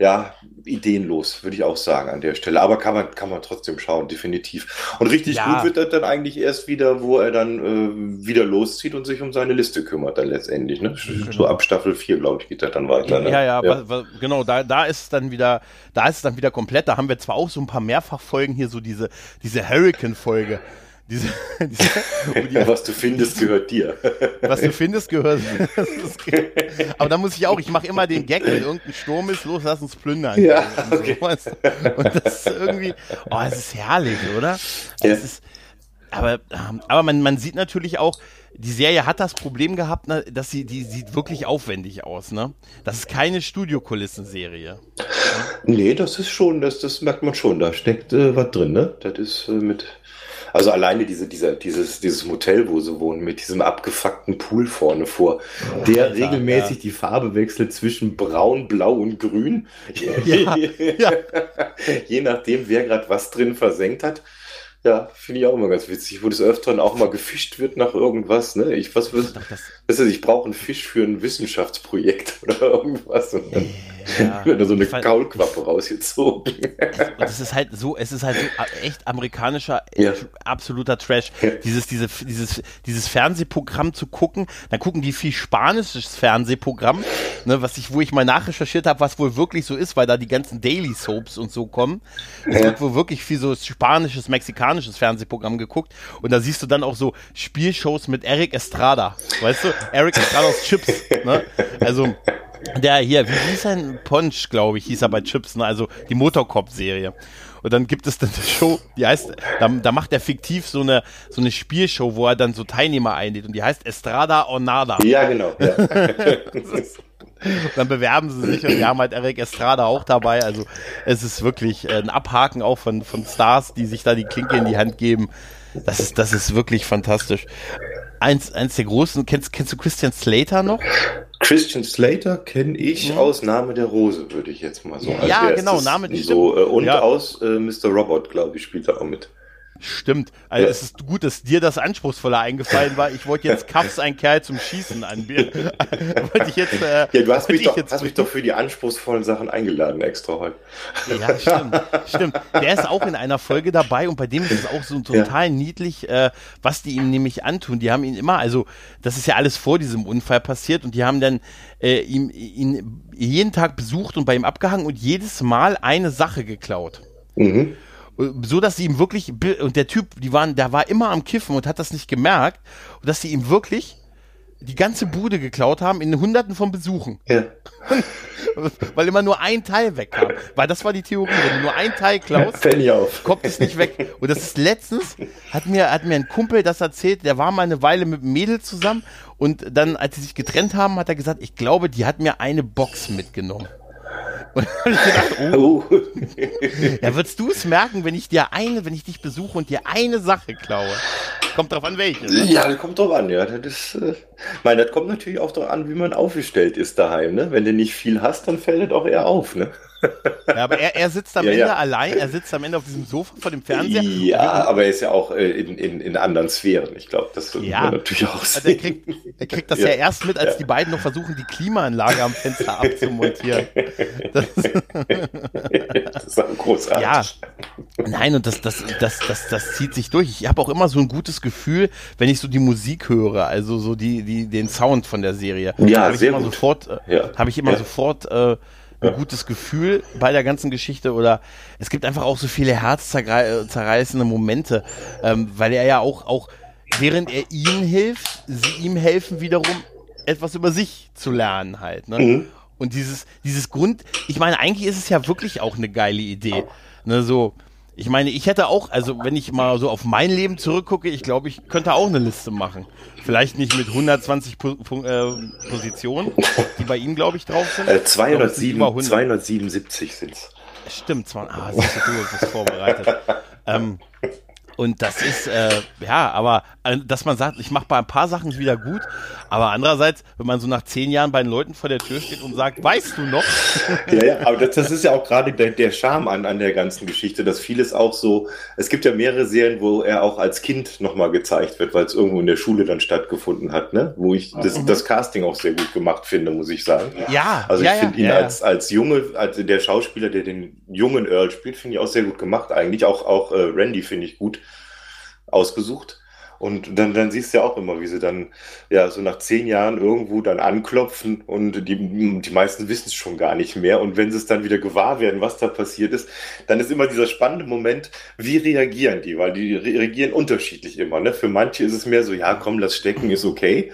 ja, ideenlos, würde ich auch sagen an der Stelle. Aber kann man, kann man trotzdem schauen, definitiv. Und richtig ja. gut wird das dann eigentlich erst wieder, wo er dann äh, wieder loszieht und sich um seine Liste kümmert, dann letztendlich. Ne? Genau. So ab Staffel 4, glaube ich, geht das dann weiter. Ne? Ja, ja, ja. Genau, da, da ist es dann wieder, da ist es dann wieder komplett. Da haben wir zwar auch so ein paar Mehrfachfolgen hier, so diese, diese Hurricane-Folge. Diese, diese, die, was du findest, gehört dir. Was du findest, gehört. aber da muss ich auch, ich mache immer den Gag, wenn irgendein Sturm ist, los, lass uns plündern. Ja, okay. und, und das ist irgendwie, oh, es ist herrlich, oder? Ja. Es ist, aber, aber man, man sieht natürlich auch, die Serie hat das Problem gehabt, ne, dass sie, die sieht wirklich aufwendig aus, ne? Das ist keine Studiokulissenserie. Nee, das ist schon, das, das merkt man schon, da steckt äh, was drin, ne? Das ist äh, mit also alleine diese, dieser, dieses, dieses Motel, wo sie wohnen, mit diesem abgefuckten Pool vorne vor, der Alter, regelmäßig ja. die Farbe wechselt zwischen braun, blau und grün. Ja, ja. Je nachdem, wer gerade was drin versenkt hat. Ja, finde ich auch immer ganz witzig, wo des Öfteren auch mal gefischt wird nach irgendwas. Ne? Ich, was, was, das ist, ich brauche einen Fisch für ein Wissenschaftsprojekt oder irgendwas. Und dann ja, wird da so eine Kaulquappe rausgezogen. Und es ist halt so, es ist halt so echt amerikanischer, ja. absoluter Trash. Ja. Dieses, diese, dieses, dieses Fernsehprogramm zu gucken, dann gucken die viel spanisches Fernsehprogramm, ne, was ich, wo ich mal nachrecherchiert habe, was wohl wirklich so ist, weil da die ganzen Daily Soaps und so kommen. Es wird wohl wirklich viel so spanisches, mexikanisches Fernsehprogramm geguckt und da siehst du dann auch so Spielshows mit Eric Estrada. Weißt du? Eric Estrada aus Chips. Ne? Also der hier, wie hieß ein Ponch, glaube ich, hieß er bei Chips, ne? also die Motorcop-Serie. Und dann gibt es dann eine Show, die heißt, da, da macht er fiktiv so eine, so eine Spielshow, wo er dann so Teilnehmer einlädt und die heißt Estrada or Nada. Ja, genau. Ja. dann bewerben sie sich und wir haben halt Eric Estrada auch dabei. Also es ist wirklich ein Abhaken auch von, von Stars, die sich da die Klinke in die Hand geben. Das ist, das ist wirklich fantastisch. Eins, eins der großen, kennst, kennst du Christian Slater noch? Christian Slater kenne ich mhm. aus Name der Rose, würde ich jetzt mal so. Ja, genau, Name der so, äh, Und ja. aus äh, Mr. Robot, glaube ich, spielt er auch mit. Stimmt. Also ja. es ist gut, dass dir das anspruchsvoller eingefallen war. Ich wollte jetzt Kaffs ein Kerl zum Schießen anbieten. wollte ich jetzt. Äh, ja, du hast mich, doch, hast mich doch für die anspruchsvollen Sachen eingeladen extra heute. Ja, stimmt. Stimmt. Der ist auch in einer Folge dabei und bei dem ist es auch so total ja. niedlich, äh, was die ihm nämlich antun. Die haben ihn immer, also das ist ja alles vor diesem Unfall passiert und die haben dann äh, ihm, ihn jeden Tag besucht und bei ihm abgehangen und jedes Mal eine Sache geklaut. Mhm so dass sie ihm wirklich und der Typ, die waren, der war immer am Kiffen und hat das nicht gemerkt, und dass sie ihm wirklich die ganze Bude geklaut haben in Hunderten von Besuchen. Ja. Weil immer nur ein Teil wegkam. Weil das war die Theorie. Wenn du nur ein Teil klaust, kommt es nicht weg. Und das ist letztens, hat mir, hat mir ein Kumpel das erzählt, der war mal eine Weile mit einem Mädel zusammen und dann, als sie sich getrennt haben, hat er gesagt, ich glaube, die hat mir eine Box mitgenommen. Und ich gedacht, oh. oh. ja, würdest du es merken, wenn ich dir eine, wenn ich dich besuche und dir eine Sache klaue? Kommt drauf an, welche. Ne? Ja, das kommt drauf an, ja. Das ist, äh, meine, das kommt natürlich auch darauf an, wie man aufgestellt ist daheim, ne? Wenn du nicht viel hast, dann fällt es auch eher auf, ne? Ja, aber er, er sitzt am ja, Ende ja. allein, er sitzt am Ende auf diesem Sofa vor dem Fernseher. Ja, aber er ist ja auch äh, in, in, in anderen Sphären. Ich glaube, das wird ja. natürlich auch sehen. Also er, kriegt, er kriegt das ja. erst mit, als die beiden noch versuchen, die Klimaanlage am Fenster abzumontieren. Das, das ist auch großartig. Ja, nein, und das, das, das, das, das zieht sich durch. Ich habe auch immer so ein gutes Gefühl, wenn ich so die Musik höre, also so die, die, den Sound von der Serie. Ja, habe ich sehr immer gut. sofort, äh, habe ich immer sofort äh, ein gutes Gefühl bei der ganzen Geschichte oder es gibt einfach auch so viele herzzerreißende Momente, ähm, weil er ja auch, auch während er ihnen hilft, sie ihm helfen wiederum etwas über sich zu lernen halt. Ne? Mhm. Und dieses, dieses Grund, ich meine, eigentlich ist es ja wirklich auch eine geile Idee. Ne, so, ich meine, ich hätte auch, also wenn ich mal so auf mein Leben zurückgucke, ich glaube, ich könnte auch eine Liste machen. Vielleicht nicht mit 120 po äh, Positionen, die bei ihm, glaube ich, drauf sind. Äh, 207, 277 sind es. Stimmt, zwar, ah, siehst du, du bist vorbereitet. ähm, und das ist, äh, ja, aber äh, dass man sagt, ich mache bei ein paar Sachen wieder gut, aber andererseits, wenn man so nach zehn Jahren bei den Leuten vor der Tür steht und sagt, weißt du noch? Ja, ja, aber das, das ist ja auch gerade der, der Charme an, an der ganzen Geschichte, dass vieles auch so, es gibt ja mehrere Serien, wo er auch als Kind nochmal gezeigt wird, weil es irgendwo in der Schule dann stattgefunden hat, ne? Wo ich das, mhm. das Casting auch sehr gut gemacht finde, muss ich sagen. Ja. Also ich ja, finde ja, ihn ja, als, als Junge, als der Schauspieler, der den jungen Earl spielt, finde ich auch sehr gut gemacht eigentlich. Auch, auch äh, Randy finde ich gut ausgesucht. Und dann, dann siehst du ja auch immer, wie sie dann, ja, so nach zehn Jahren irgendwo dann anklopfen und die, die meisten wissen es schon gar nicht mehr. Und wenn sie es dann wieder gewahr werden, was da passiert ist, dann ist immer dieser spannende Moment, wie reagieren die? Weil die reagieren unterschiedlich immer. Ne? Für manche ist es mehr so, ja, komm, lass stecken, ist okay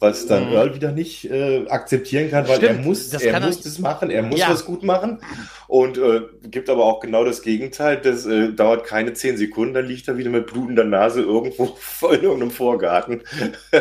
was dann mhm. Earl wieder nicht äh, akzeptieren kann, weil Stimmt, er muss, er muss das machen, er muss ja. das gut machen und äh, gibt aber auch genau das Gegenteil, das äh, dauert keine zehn Sekunden, dann liegt er wieder mit blutender Nase irgendwo in irgendeinem Vorgarten, ja,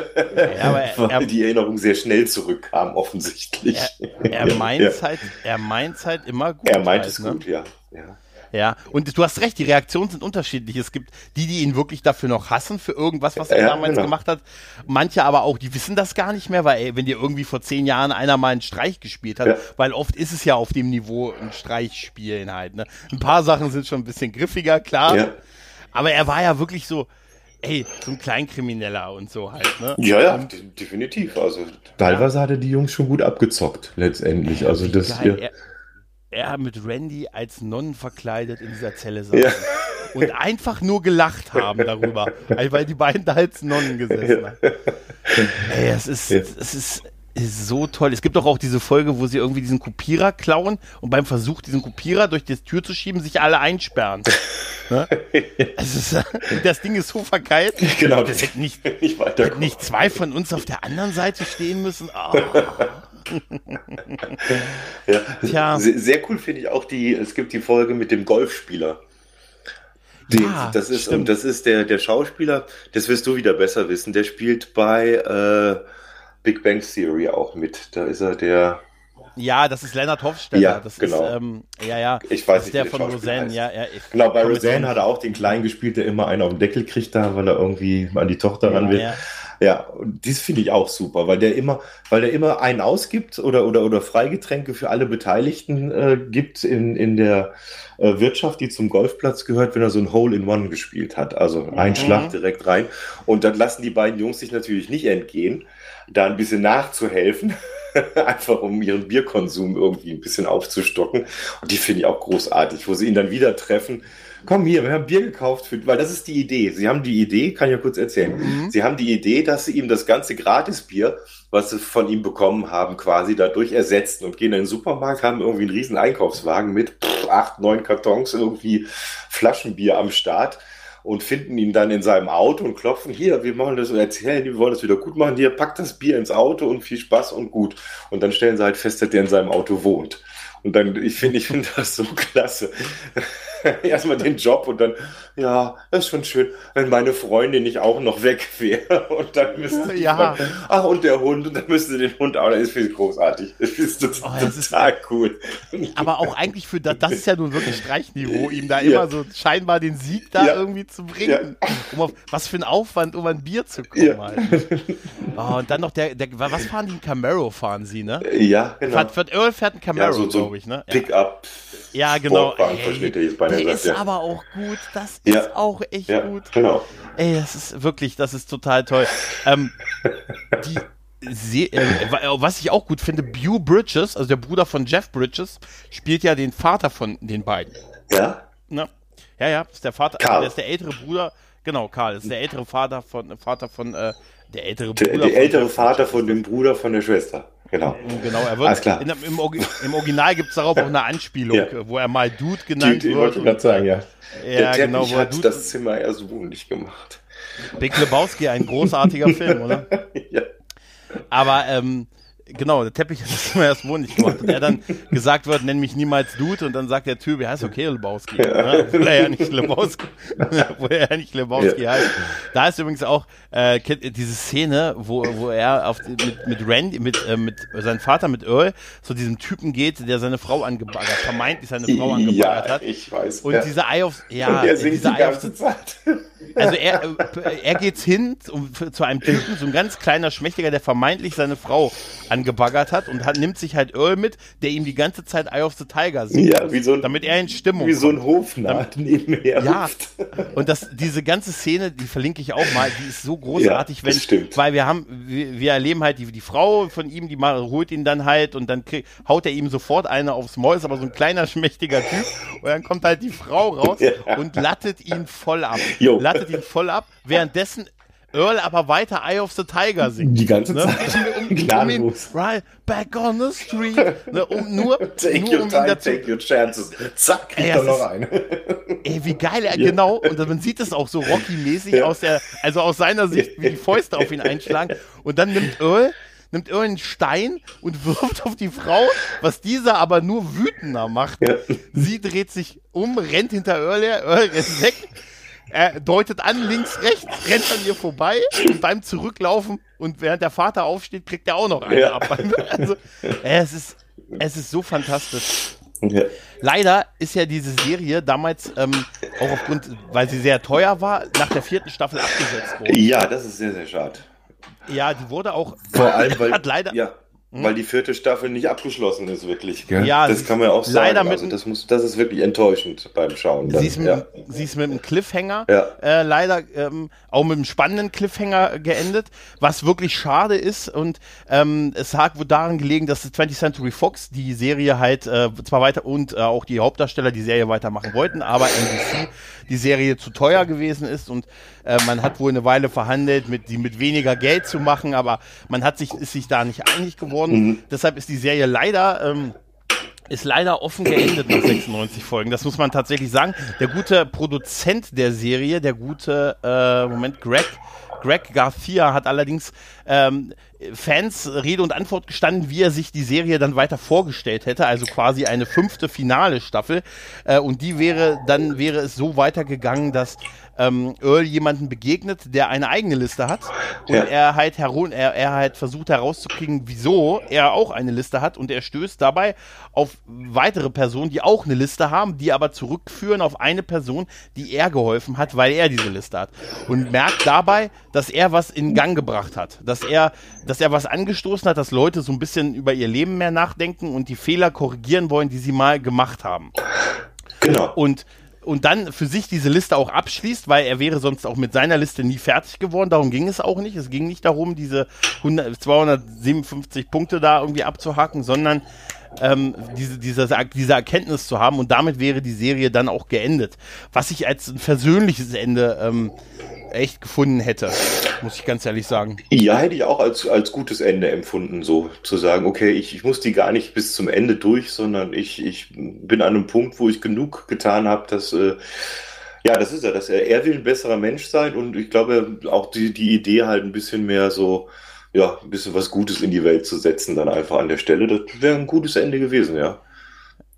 aber er, weil er, die Erinnerung sehr schnell zurückkam offensichtlich. Er, er meint ja. halt, er meint halt immer gut. Er meint halt, es ne? gut, ja. ja. Ja, und du hast recht, die Reaktionen sind unterschiedlich. Es gibt die, die ihn wirklich dafür noch hassen, für irgendwas, was er ja, damals genau. gemacht hat. Manche aber auch, die wissen das gar nicht mehr, weil ey, wenn dir irgendwie vor zehn Jahren einer mal einen Streich gespielt hat, ja. weil oft ist es ja auf dem Niveau ein Streichspielen halt. Ne? Ein paar Sachen sind schon ein bisschen griffiger, klar. Ja. Aber er war ja wirklich so, ey, so ein Kleinkrimineller und so halt, ne? Ja, ja, und, definitiv. Also teilweise ja. hat er die Jungs schon gut abgezockt, letztendlich. Also das geil. Er, er mit Randy als Nonnen verkleidet in dieser Zelle saß. Ja. Und einfach nur gelacht haben darüber, weil die beiden da als Nonnen gesessen haben. Ey, es ist, es ist, ist so toll. Es gibt doch auch diese Folge, wo sie irgendwie diesen Kopierer klauen und beim Versuch, diesen Kopierer durch die Tür zu schieben, sich alle einsperren. ne? ist, das Ding ist so verkeilt. Genau. Das hätte nicht, nicht, hätte nicht zwei von uns auf der anderen Seite stehen müssen. Oh ja. Tja. Sehr, cool finde ich auch die, es gibt die Folge mit dem Golfspieler. Den, ah, das ist, und das ist der, der Schauspieler, das wirst du wieder besser wissen, der spielt bei äh, Big Bang Theory auch mit. Da ist er der. Ja, das ist Leonard Hofstetter. Ja, das genau. Ist, ähm, ja, ja. Ich weiß das nicht, der von Roseanne. Ja, ja, genau, bei Roseanne hat er auch den Kleinen gespielt, der immer einen auf den Deckel kriegt da, weil er irgendwie an die Tochter ran will. Ja. Ja, und dies finde ich auch super, weil der immer, weil der immer einen ausgibt oder, oder, oder Freigetränke für alle Beteiligten äh, gibt in, in der äh, Wirtschaft, die zum Golfplatz gehört, wenn er so ein Hole in One gespielt hat. Also ein mhm. Schlag direkt rein. Und dann lassen die beiden Jungs sich natürlich nicht entgehen, da ein bisschen nachzuhelfen. einfach um ihren Bierkonsum irgendwie ein bisschen aufzustocken. Und die finde ich auch großartig, wo sie ihn dann wieder treffen komm hier, wir haben Bier gekauft, für, weil das ist die Idee. Sie haben die Idee, kann ich ja kurz erzählen. Mhm. Sie haben die Idee, dass sie ihm das ganze Gratisbier, was sie von ihm bekommen haben, quasi dadurch ersetzen und gehen in den Supermarkt, haben irgendwie einen riesen Einkaufswagen mit pff, acht, neun Kartons irgendwie Flaschenbier am Start und finden ihn dann in seinem Auto und klopfen, hier, wir machen das erzählen, wir wollen das wieder gut machen, hier, packt das Bier ins Auto und viel Spaß und gut. Und dann stellen sie halt fest, dass der in seinem Auto wohnt. Und dann, ich finde, ich finde das so klasse. erstmal den Job und dann, ja, das ist schon schön, wenn meine Freundin nicht auch noch weg wäre und dann müsste ja. Man, ach und der Hund und dann müsste den Hund auch, das ist großartig. Das ist total, oh, das total ist, cool. Aber auch eigentlich für das, das ist ja nun wirklich Streichniveau, ihm da ja. immer so scheinbar den Sieg da ja. irgendwie zu bringen. Um auf, was für ein Aufwand, um ein Bier zu kommen. Halt. Oh, und dann noch der, der, was fahren die? Ein Camaro fahren sie, ne? Ja, genau. Fährt, fährt, Earl fährt ein Camaro, so, so glaube ich, ne? Pickup. Ja, genau. Ey, der ist ja. aber auch gut. Das ist ja. auch echt ja, gut. Genau. Ey, das ist wirklich, das ist total toll. ähm, die, Se äh, was ich auch gut finde, Bew Bridges, also der Bruder von Jeff Bridges, spielt ja den Vater von den beiden. Ja? Na? Ja, ja, ist der Vater, Karl. der ist der ältere Bruder, genau, Karl, ist der ältere Vater von, Vater von, äh, der ältere Bruder. Der, der ältere Vater von dem Bruder von der Schwester. Genau. Genau, er wird. Alles klar. In, im, im, Original gibt es darauf auch eine Anspielung, ja. wo er mal Dude genannt Dude, wird. Wollte ich gerade sagen, ja. Ja, der genau. Wo hat Dude das Zimmer eher so wohnlich gemacht. Big Lebowski, ein großartiger Film, oder? ja. Aber ähm, genau, der Teppich hat das immer erst wohnlich gemacht. Und er dann gesagt wird, nenn mich niemals Dude. Und dann sagt der Typ, er heißt okay Lebowski. Ne? Obwohl er ja nicht Lebowski, obwohl er ja nicht Lebowski ja. heißt. Da ist übrigens auch äh, diese Szene, wo, wo er auf, mit, mit Randy, mit, äh, mit seinem Vater, mit Earl, zu diesem Typen geht, der seine Frau angebaggert, vermeintlich seine Frau angebaggert ja, hat. ich weiß. Und ja. diese Eye of, ja, und er singt die ganze Zeit. Also er, äh, er geht hin um, zu einem Typen, so ein ganz kleiner Schmächtiger, der vermeintlich seine Frau angebaggert hat und hat, nimmt sich halt Earl mit, der ihm die ganze Zeit Eye of the Tiger singt. Ja, wie so ein, damit er in Stimmung Wie so ein Hofnarr nebenher. Ja, und das, diese ganze Szene, die verlinke ich auch mal, die ist so großartig, ja, wenn, stimmt. weil wir haben, wir, wir erleben halt die, die Frau von ihm, die mal, holt ihn dann halt und dann krieg, haut er ihm sofort eine aufs Maul, ist aber so ein kleiner, schmächtiger Typ und dann kommt halt die Frau raus ja. und lattet ihn voll ab. Jo. Lattet ihn voll ab, währenddessen Earl aber weiter Eye of the Tiger singt. Die ganze ne? Zeit. Um, um ihn, right back on the street. Ne? Um, nur, take nur your um time, ihn dazu, take your chances. Zack, kriegt Ey, er noch eine. Ey, wie geil er, genau. Und man sieht es auch so Rocky-mäßig Ja. aus der, also aus seiner Sicht, wie die Fäuste auf ihn einschlagen. Und dann nimmt Earl, nimmt Earl einen Stein und wirft auf die Frau, was dieser aber nur wütender macht. Ja. Sie dreht sich um, rennt hinter Earl her, Earl rennt weg. Er deutet an, links, rechts, rennt an ihr vorbei und beim Zurücklaufen und während der Vater aufsteht, kriegt er auch noch eine Ja. ab. Also, es ist, es ist so fantastisch. Ja. Leider ist ja diese Serie damals ähm, auch aufgrund, weil sie sehr teuer war, nach der vierten Staffel abgesetzt worden. ja, das ist sehr, sehr schade. Ja, die wurde auch. Vor allem, weil, Hat leider- ja, weil die vierte Staffel nicht abgeschlossen ist, wirklich. Gell? Ja, das kann man ja auch ist leider sagen. mit- Also das, muss, das ist wirklich enttäuschend beim Schauen. Dann. Sie ist, mit, ja. sie ist mit einem Cliffhanger Ja. äh, leider ähm, auch mit einem spannenden Cliffhanger geendet, was wirklich schade ist. Und ähm, es hat wohl daran gelegen, dass die 20th Century Fox die Serie halt äh, zwar weiter und äh, auch die Hauptdarsteller die Serie weitermachen wollten, aber NBC die Serie zu teuer gewesen ist und äh, man hat wohl eine Weile verhandelt, mit, die mit weniger Geld zu machen, aber man hat sich, ist sich da nicht einig geworden. Deshalb ist die Serie leider ähm, ist leider offen geendet nach 96 Folgen. Das muss man tatsächlich sagen. Der gute Produzent der Serie, der gute, äh, Moment, Greg, Greg Garcia hat allerdings ähm, Fans Rede und Antwort gestanden, wie er sich die Serie dann weiter vorgestellt hätte. Also quasi eine fünfte finale Staffel. Äh, und die wäre, dann wäre es so weitergegangen, dass ähm, Earl jemanden begegnet, der eine eigene Liste hat. Und Ja. er halt herum, er, er halt versucht herauszukriegen, wieso er auch eine Liste hat. Und er stößt dabei auf weitere Personen, die auch eine Liste haben, die aber zurückführen auf eine Person, die er geholfen hat, weil er diese Liste hat. Und merkt dabei, dass er was in Gang gebracht hat. Dass er, dass er was angestoßen hat, dass Leute so ein bisschen über ihr Leben mehr nachdenken und die Fehler korrigieren wollen, die sie mal gemacht haben Genau. und und dann für sich diese Liste auch abschließt, weil er wäre sonst auch mit seiner Liste nie fertig geworden. Darum ging es auch nicht. Es ging nicht darum, diese 100, 257 Punkte da irgendwie abzuhaken, sondern ähm, diese, diese, diese Erkenntnis zu haben. Und damit wäre die Serie dann auch geendet. Was ich als ein versöhnliches Ende ähm, echt gefunden hätte, muss ich ganz ehrlich sagen. Ja, hätte ich auch als, als gutes Ende empfunden, so zu sagen, okay, ich, ich muss die gar nicht bis zum Ende durch, sondern ich, ich bin an einem Punkt, wo ich genug getan habe, dass, äh, ja, das ist ja, dass er, er will ein besserer Mensch sein und ich glaube auch die, die Idee halt ein bisschen mehr so, ja, ein bisschen was Gutes in die Welt zu setzen, dann einfach an der Stelle, das wäre ein gutes Ende gewesen, ja.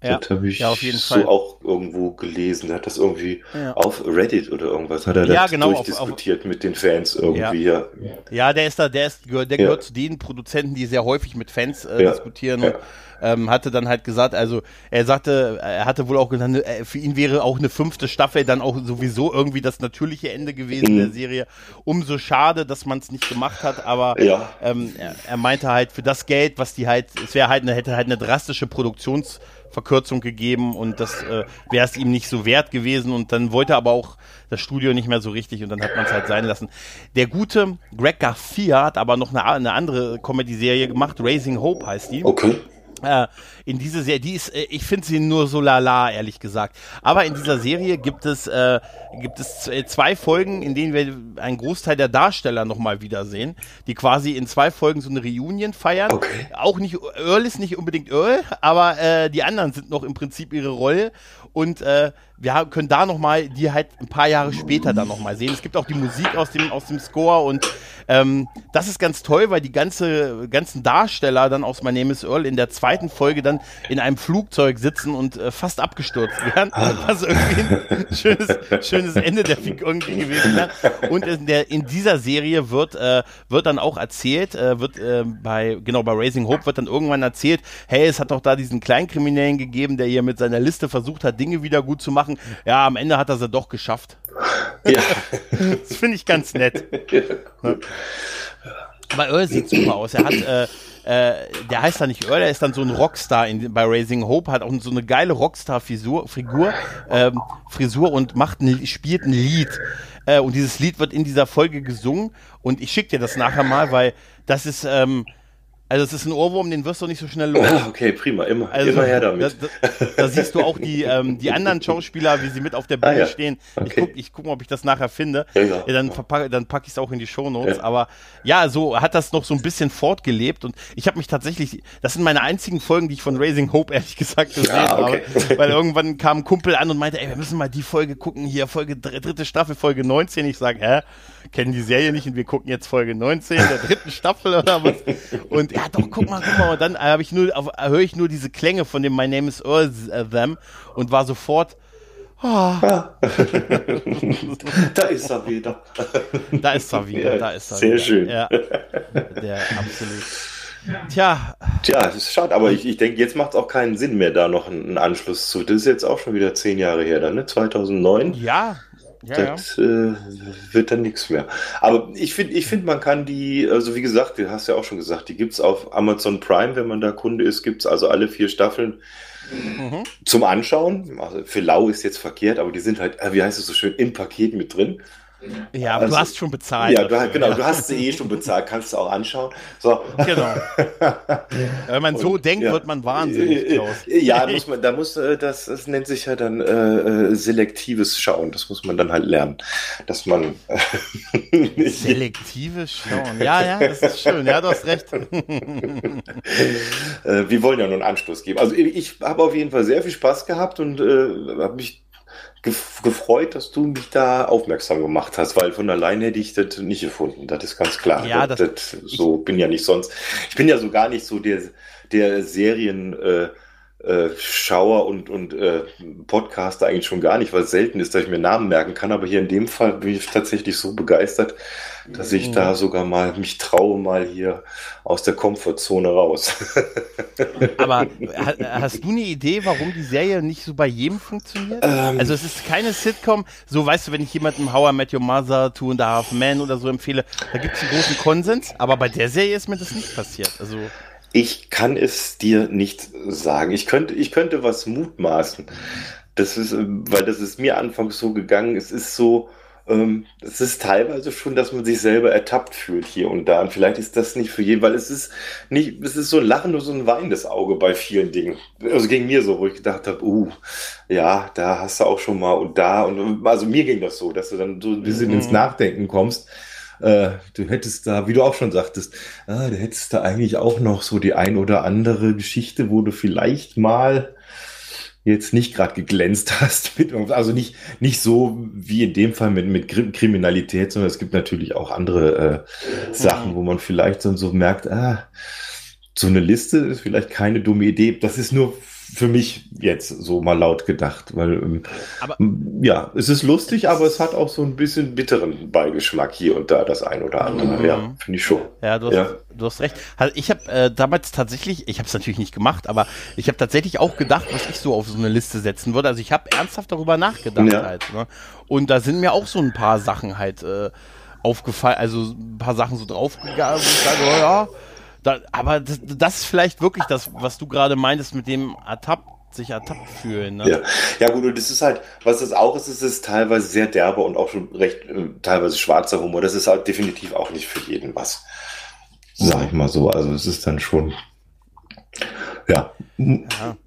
Ja, das habe ich ja, auf jeden so Fall. auch irgendwo gelesen. Er hat das irgendwie Ja. auf Reddit oder irgendwas hat er Ja, das genau, auf- durchdiskutiert mit den Fans irgendwie. Ja. Ja, der ist da, der ist, gehört- der Ja. gehört zu den Produzenten, die sehr häufig mit Fans äh, Ja. diskutieren Ja. und ähm, hatte dann halt gesagt, also er sagte, er hatte wohl auch gesagt, äh, für ihn wäre auch eine fünfte Staffel dann auch sowieso irgendwie das natürliche Ende gewesen Mhm. der Serie. Umso schade, dass man es nicht gemacht hat, aber Ja. ähm, er, er meinte halt für das Geld, was die halt, es wäre halt eine, hätte halt eine drastische Produktionsverkürzung gegeben und das äh, wäre es ihm nicht so wert gewesen und dann wollte aber auch das Studio nicht mehr so richtig und dann hat man es halt sein lassen. Der gute Greg Garcia hat aber noch eine, eine andere Comedy-Serie gemacht, Raising Hope heißt die Okay. Äh, in diese Serie, die ist, äh, ich finde sie nur so lala, ehrlich gesagt. Aber in dieser Serie gibt es, äh, gibt es äh, zwei Folgen, in denen wir einen Großteil der Darsteller nochmal wiedersehen, die quasi in zwei Folgen so eine Reunion feiern. Okay. Auch nicht, Earl ist nicht unbedingt Earl, aber äh, die anderen sind noch im Prinzip ihre Rolle. Und äh, wir können da nochmal die halt ein paar Jahre später dann nochmal sehen. Es gibt auch die Musik aus dem, aus dem Score und ähm, das ist ganz toll, weil die ganze, ganzen Darsteller dann aus My Name is Earl in der zweiten Folge dann in einem Flugzeug sitzen und äh, fast abgestürzt werden. Was irgendwie ein schönes, schönes Ende der Figur irgendwie gewesen wäre. Und in, der, in dieser Serie wird, äh, wird dann auch erzählt, äh, wird äh, bei, genau bei Raising Hope wird dann irgendwann erzählt, hey, es hat doch da diesen Kleinkriminellen gegeben, der hier mit seiner Liste versucht hat, Dinge wieder gut zu machen. Ja, am Ende hat er sie doch geschafft. Ja. das finde ich ganz nett. Ja. Aber Earl sieht super aus. Er hat, äh, äh, der heißt da nicht Earl, er ist dann so ein Rockstar in, bei Raising Hope, hat auch so eine geile Rockstar-Figur, Figur, ähm, Frisur und macht ein, spielt ein Lied. Äh, und dieses Lied wird in dieser Folge gesungen und ich schicke dir das nachher mal, weil das ist, ähm, also es ist ein Ohrwurm, den wirst du nicht so schnell los. Okay, prima, immer, also, immer her damit. Da, da, da, siehst du auch die, ähm, die anderen Schauspieler, wie sie mit auf der Bühne ah, ja. stehen. Okay. Ich gucke, ich guck mal, ob ich das nachher finde. Ja, ja. dann, verpack, dann packe ich es auch in die Shownotes. Ja. Aber ja, so hat das noch so ein bisschen fortgelebt und ich habe mich tatsächlich, das sind meine einzigen Folgen, die ich von Raising Hope ehrlich gesagt gesehen okay. habe. Weil irgendwann kam ein Kumpel an und meinte, ey, wir müssen mal die Folge gucken, hier Folge dritte Staffel, Folge 19. Ich sage, hä? Kennen die Serie nicht und wir gucken jetzt Folge 19 der dritten Staffel oder was? Und ja, doch, guck mal, guck mal. Und dann habe ich nur, höre ich nur diese Klänge von dem My Name is Earl äh, Them und war sofort. Oh. Ja. da ist er wieder. Da ist er wieder, da ist er Sehr wieder. schön. Ja, der absolut. Tja. Tja, das ist schade, aber ich, ich denke, jetzt macht es auch keinen Sinn mehr, da noch einen Anschluss zu. Das ist jetzt auch schon wieder zehn Jahre her, dann, ne? 2009. Ja, ja, das ja. Äh, wird dann nichts mehr. Aber ich finde, ich find, man kann die, also wie gesagt, du hast ja auch schon gesagt, die gibt es auf Amazon Prime, wenn man da Kunde ist, gibt es also alle vier Staffeln mhm. zum Anschauen. Also für lau ist jetzt verkehrt, aber die sind halt, äh, wie heißt es so schön, im Paket mit drin. Ja, aber also, du hast schon bezahlt. Ja, du, genau, ja. du hast sie eh schon bezahlt, kannst du auch anschauen. So. Genau. Wenn man so denkt, ja. wird man wahnsinnig, Klaus. Ja, muss man, da muss, äh, das, das nennt sich ja dann äh, äh, selektives Schauen. Das muss man dann halt lernen. Dass man. Äh, selektives Schauen. Ja, ja, das ist schön. Ja, du hast recht. äh, wir wollen ja nur einen Anschluss geben. Also ich, ich habe auf jeden Fall sehr viel Spaß gehabt und äh, habe mich gefreut, dass du mich da aufmerksam gemacht hast, weil von alleine hätte ich das nicht gefunden. Das ist ganz klar. Ja, das, das, so bin ja nicht sonst. Ich bin ja so gar nicht so der, der Serien, äh, äh, Schauer und, und äh, Podcaster eigentlich schon gar nicht, weil es selten ist, dass ich mir Namen merken kann. Aber hier in dem Fall bin ich tatsächlich so begeistert, dass ich mhm. da sogar mal mich traue, mal hier aus der Komfortzone raus. Aber hast du eine Idee, warum die Serie nicht so bei jedem funktioniert? Ähm, also es ist keine Sitcom, so weißt du, wenn ich jemandem How I Met Your Mother, Two and a Half Men oder so empfehle, da gibt es einen großen Konsens, aber bei der Serie ist mir das nicht passiert. Also ich kann es dir nicht sagen. Ich könnte, ich könnte was mutmaßen. Das ist, weil das ist mir anfangs so gegangen. Es ist so, ähm, es ist teilweise schon, dass man sich selber ertappt fühlt hier und da. Und vielleicht ist das nicht für jeden, weil es ist nicht, es ist so ein Lachen und so ein weinendes Auge bei vielen Dingen. Also ging mir so, wo ich gedacht habe, uh, ja, da hast du auch schon mal und da und also mir ging das so, dass du dann so ein bisschen mhm. ins Nachdenken kommst äh, du hättest da, wie du auch schon sagtest, ah, du hättest da eigentlich auch noch so die ein oder andere Geschichte, wo du vielleicht mal jetzt nicht gerade geglänzt hast. Mit, also nicht, nicht so wie in dem Fall mit, mit Kriminalität, sondern es gibt natürlich auch andere äh, Sachen, wo man vielleicht dann so merkt, ah, so eine Liste ist vielleicht keine dumme Idee. Das ist nur für mich jetzt so mal laut gedacht, weil ähm, aber, ja, es ist lustig, aber es hat auch so ein bisschen bitteren Beigeschmack hier und da das ein oder andere. Mhm. Ja, finde ich schon. Ja, du hast, ja. Du hast recht. Also ich habe äh, damals tatsächlich, ich habe es natürlich nicht gemacht, aber ich habe tatsächlich auch gedacht, was ich so auf so eine Liste setzen würde. Also ich habe ernsthaft darüber nachgedacht ja. halt. Ne? Und da sind mir auch so ein paar Sachen halt äh, aufgefallen, also ein paar Sachen so draufgegangen, wo ich sage, oh, ja da, aber das, das, ist vielleicht wirklich das, was du gerade meintest mit dem ertappt sich ertappt fühlen. Ne? Ja. ja, gut, und das ist halt, was das auch ist, ist es teilweise sehr derber und auch schon recht äh, teilweise schwarzer Humor. Das ist halt definitiv auch nicht für jeden was. Sag ich mal so. Also es ist dann schon, ja, ja.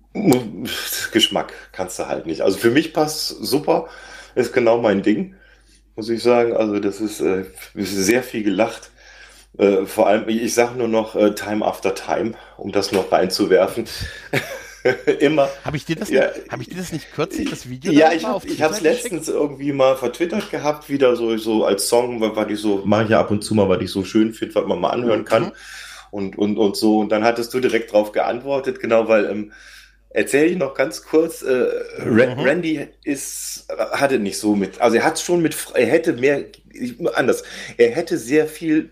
Geschmack kannst du halt nicht. Also für mich passt super, ist genau mein Ding, muss ich sagen. Also das ist, äh, ist sehr viel gelacht. Äh, vor allem, ich sage nur noch äh, Time After Time, um das noch reinzuwerfen. Immer. Habe ich dir das Ja. nicht, habe ich dir das nicht kürzlich, das Video? Ja, ich habe geschickt? letztens irgendwie mal vertwittert gehabt, wieder so, so als Song, was ich so, mache ich ja ab und zu mal, was ich so schön finde, was man mal anhören kann. Und, und, und so. Und dann hattest du direkt drauf geantwortet, genau, weil, ähm, erzähle ich noch ganz kurz, äh, Mhm. Randy ist, hatte nicht so mit, also er hat schon mit, er hätte mehr, anders, er hätte sehr viel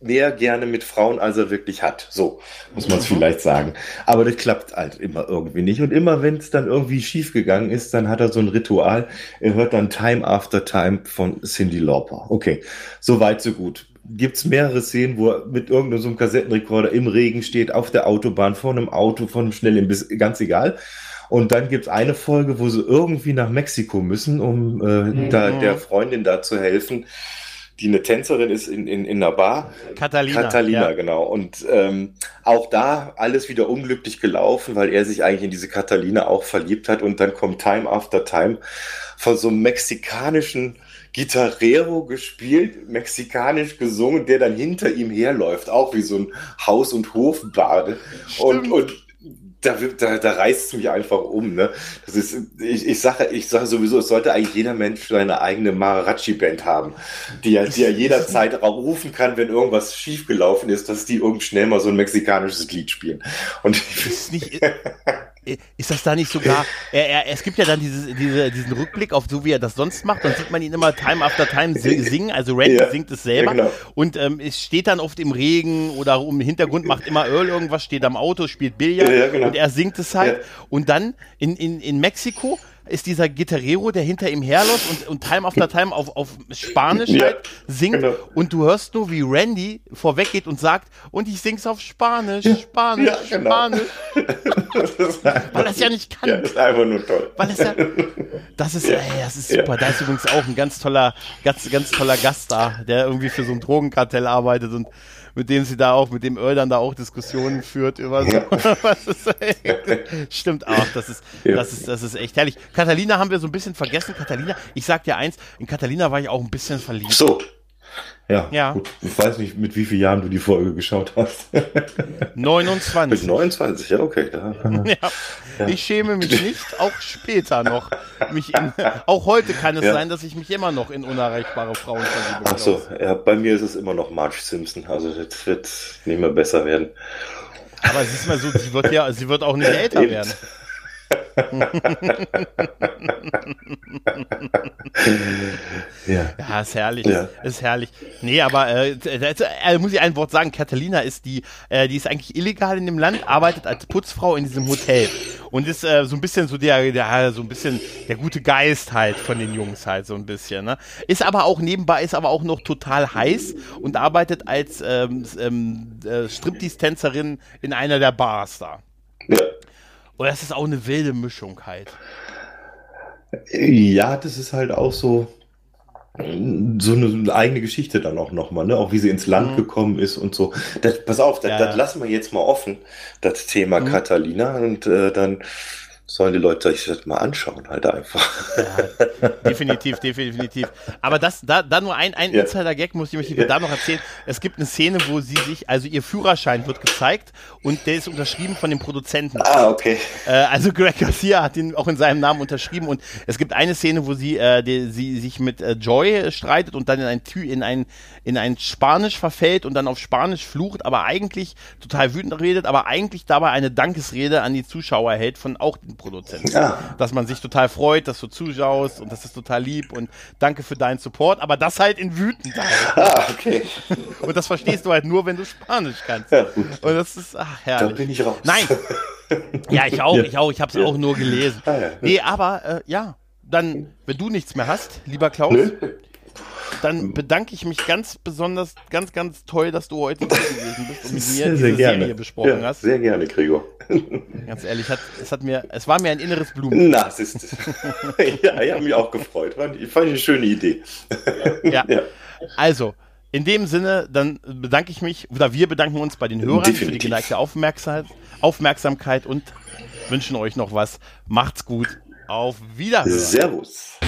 mehr gerne mit Frauen, als er wirklich hat. So muss man es Mhm. vielleicht sagen. Aber das klappt halt immer irgendwie nicht. Und immer wenn es dann irgendwie schief gegangen ist, dann hat er so ein Ritual. Er hört dann Time After Time von Cindy Lauper. Okay, so weit, so gut. Gibt's mehrere Szenen, wo er mit irgendeinem so Kassettenrekorder im Regen steht, auf der Autobahn, vor einem Auto, von einem Schnellimbiss, ganz egal. Und dann gibt's eine Folge, wo sie irgendwie nach Mexiko müssen, um äh, da, der Freundin da zu helfen, die eine Tänzerin ist in, in, in einer Bar. Catalina. Catalina, ja. genau. Und ähm, auch da alles wieder unglücklich gelaufen, weil er sich eigentlich in diese Catalina auch verliebt hat. Und dann kommt Time After Time von so einem mexikanischen Gitarrero gespielt, mexikanisch gesungen, der dann hinter ihm herläuft, auch wie so ein Haus- und Hofbade. Und, und da, da, da reißt es mich einfach um. Ne? Das ist, ich, ich sage ich sage sowieso, es sollte eigentlich jeder Mensch seine eigene Mariachi-Band haben, die ja, die ja jederzeit rufen kann, wenn irgendwas schiefgelaufen ist, dass die irgend schnell mal so ein mexikanisches Lied spielen. Und ich Ist, nicht, ist das da nicht sogar, er, er, es gibt ja dann dieses, diese, diesen Rückblick auf so, wie er das sonst macht, dann sieht man ihn immer Time after Time si- singen, also Randy Ja. singt es selber Ja, genau. und ähm, es steht dann oft im Regen oder im Hintergrund macht immer Earl irgendwas, steht am Auto, spielt Billard Ja, genau. und er singt es halt und dann in, in, in Mexiko ist dieser Gitarrero, der hinter ihm herläuft und, und Time after Time auf, auf Spanisch Ja, halt singt genau. und du hörst nur, wie Randy vorweggeht und sagt, und ich sing's auf Spanisch, Spanisch, Ja, genau. Spanisch. das Weil er es ja nicht kann. ja, das ist einfach nur toll. Weil es ja, das ist, ey, das ist super. Da ist übrigens auch ein ganz toller, ganz, ganz toller Gast da, der irgendwie für so ein Drogenkartell arbeitet und mit dem sie da auch, mit dem Earl dann da auch Diskussionen führt über so. Was ist, ey, stimmt auch. Das ist, Ja. das ist, das ist echt herrlich. Catalina haben wir so ein bisschen vergessen. Catalina, ich sag dir eins, in Catalina war ich auch ein bisschen verliebt. So. Ja, Ja. Gut. Ich weiß nicht, mit wie vielen Jahren du die Folge geschaut hast. mit 29. 29, ja, okay. Man, Ja. Ich schäme mich nicht, auch später noch. Mich in, auch heute kann es Ja. sein, dass ich mich immer noch in unerreichbare Frauen verliebe. Ach so, ja, bei mir ist es immer noch Marge Simpson. Also das wird nicht mehr besser werden. Aber es ist mal so, sie wird ja, sie wird auch nicht älter Eben. werden. Ja. Ja, ist herrlich. Ja. Ist herrlich. Nee, aber äh, äh, muss ich ein Wort sagen, Catalina ist die, äh, die ist eigentlich illegal in dem Land, arbeitet als Putzfrau in diesem Hotel und ist äh, so ein bisschen so der, der, so ein bisschen der gute Geist halt von den Jungs halt so ein bisschen. Ne? Ist aber auch nebenbei, ist aber auch noch total heiß und arbeitet als ähm, ähm, äh, Striptease-Tänzerin in einer der Bars da. Ja. Das ist auch eine wilde Mischung halt. ja, das ist halt auch so so eine eigene Geschichte dann auch nochmal, ne? Auch wie sie ins Land gekommen ist und so. Das, pass auf, das, Ja, das lassen wir jetzt mal offen, das Thema Catalina. Und äh, dann sollen die Leute sich das mal anschauen, halt einfach. definitiv, definitiv. Aber das, da, da nur ein, ein Ja. Insider-Gag muss ich euch Ja. da noch erzählen. Es gibt eine Szene, wo sie sich, also ihr Führerschein wird gezeigt und der ist unterschrieben von dem Produzenten. Ah, okay. Äh, also Greg Garcia hat ihn auch in seinem Namen unterschrieben und es gibt eine Szene, wo sie, äh, die, sie sich mit äh, Joy streitet und dann in ein, in ein in ein Spanisch verfällt und dann auf Spanisch flucht, aber eigentlich total wütend redet, aber eigentlich dabei eine Dankesrede an die Zuschauer hält von auch den Produzenten. Ah. Dass man sich total freut, dass du zuschaust und das ist total lieb und danke für deinen Support, aber das halt in wütend halt. Ah, okay. Und das verstehst du halt nur, wenn du Spanisch kannst. Ja, gut. Und das ist, ach, Da herrlich. bin ich raus. Nein. Ja, ich auch, Ja. ich auch. Ich habe es Ja. auch nur gelesen. Ah, ja. Nee, aber äh, ja, dann, wenn du nichts mehr hast, lieber Klaus, Nö. Dann bedanke ich mich ganz besonders, ganz, ganz toll, dass du heute hier gewesen bist und mit mir Sehr, diese gerne. Serie besprochen ja, hast. Sehr gerne, Gregor. Ganz ehrlich, hat, es hat mir, es war mir ein inneres Blumen. Na, es ist Ja, ich habe mich auch gefreut. Fand ich fand ich eine schöne Idee. Ja. Ja. Also, in dem Sinne, dann bedanke ich mich, oder wir bedanken uns bei den Hörern für die Definitiv. geneigte Aufmerksamkeit, Aufmerksamkeit und wünschen euch noch was. Macht's gut. Auf Wiederhören. Servus.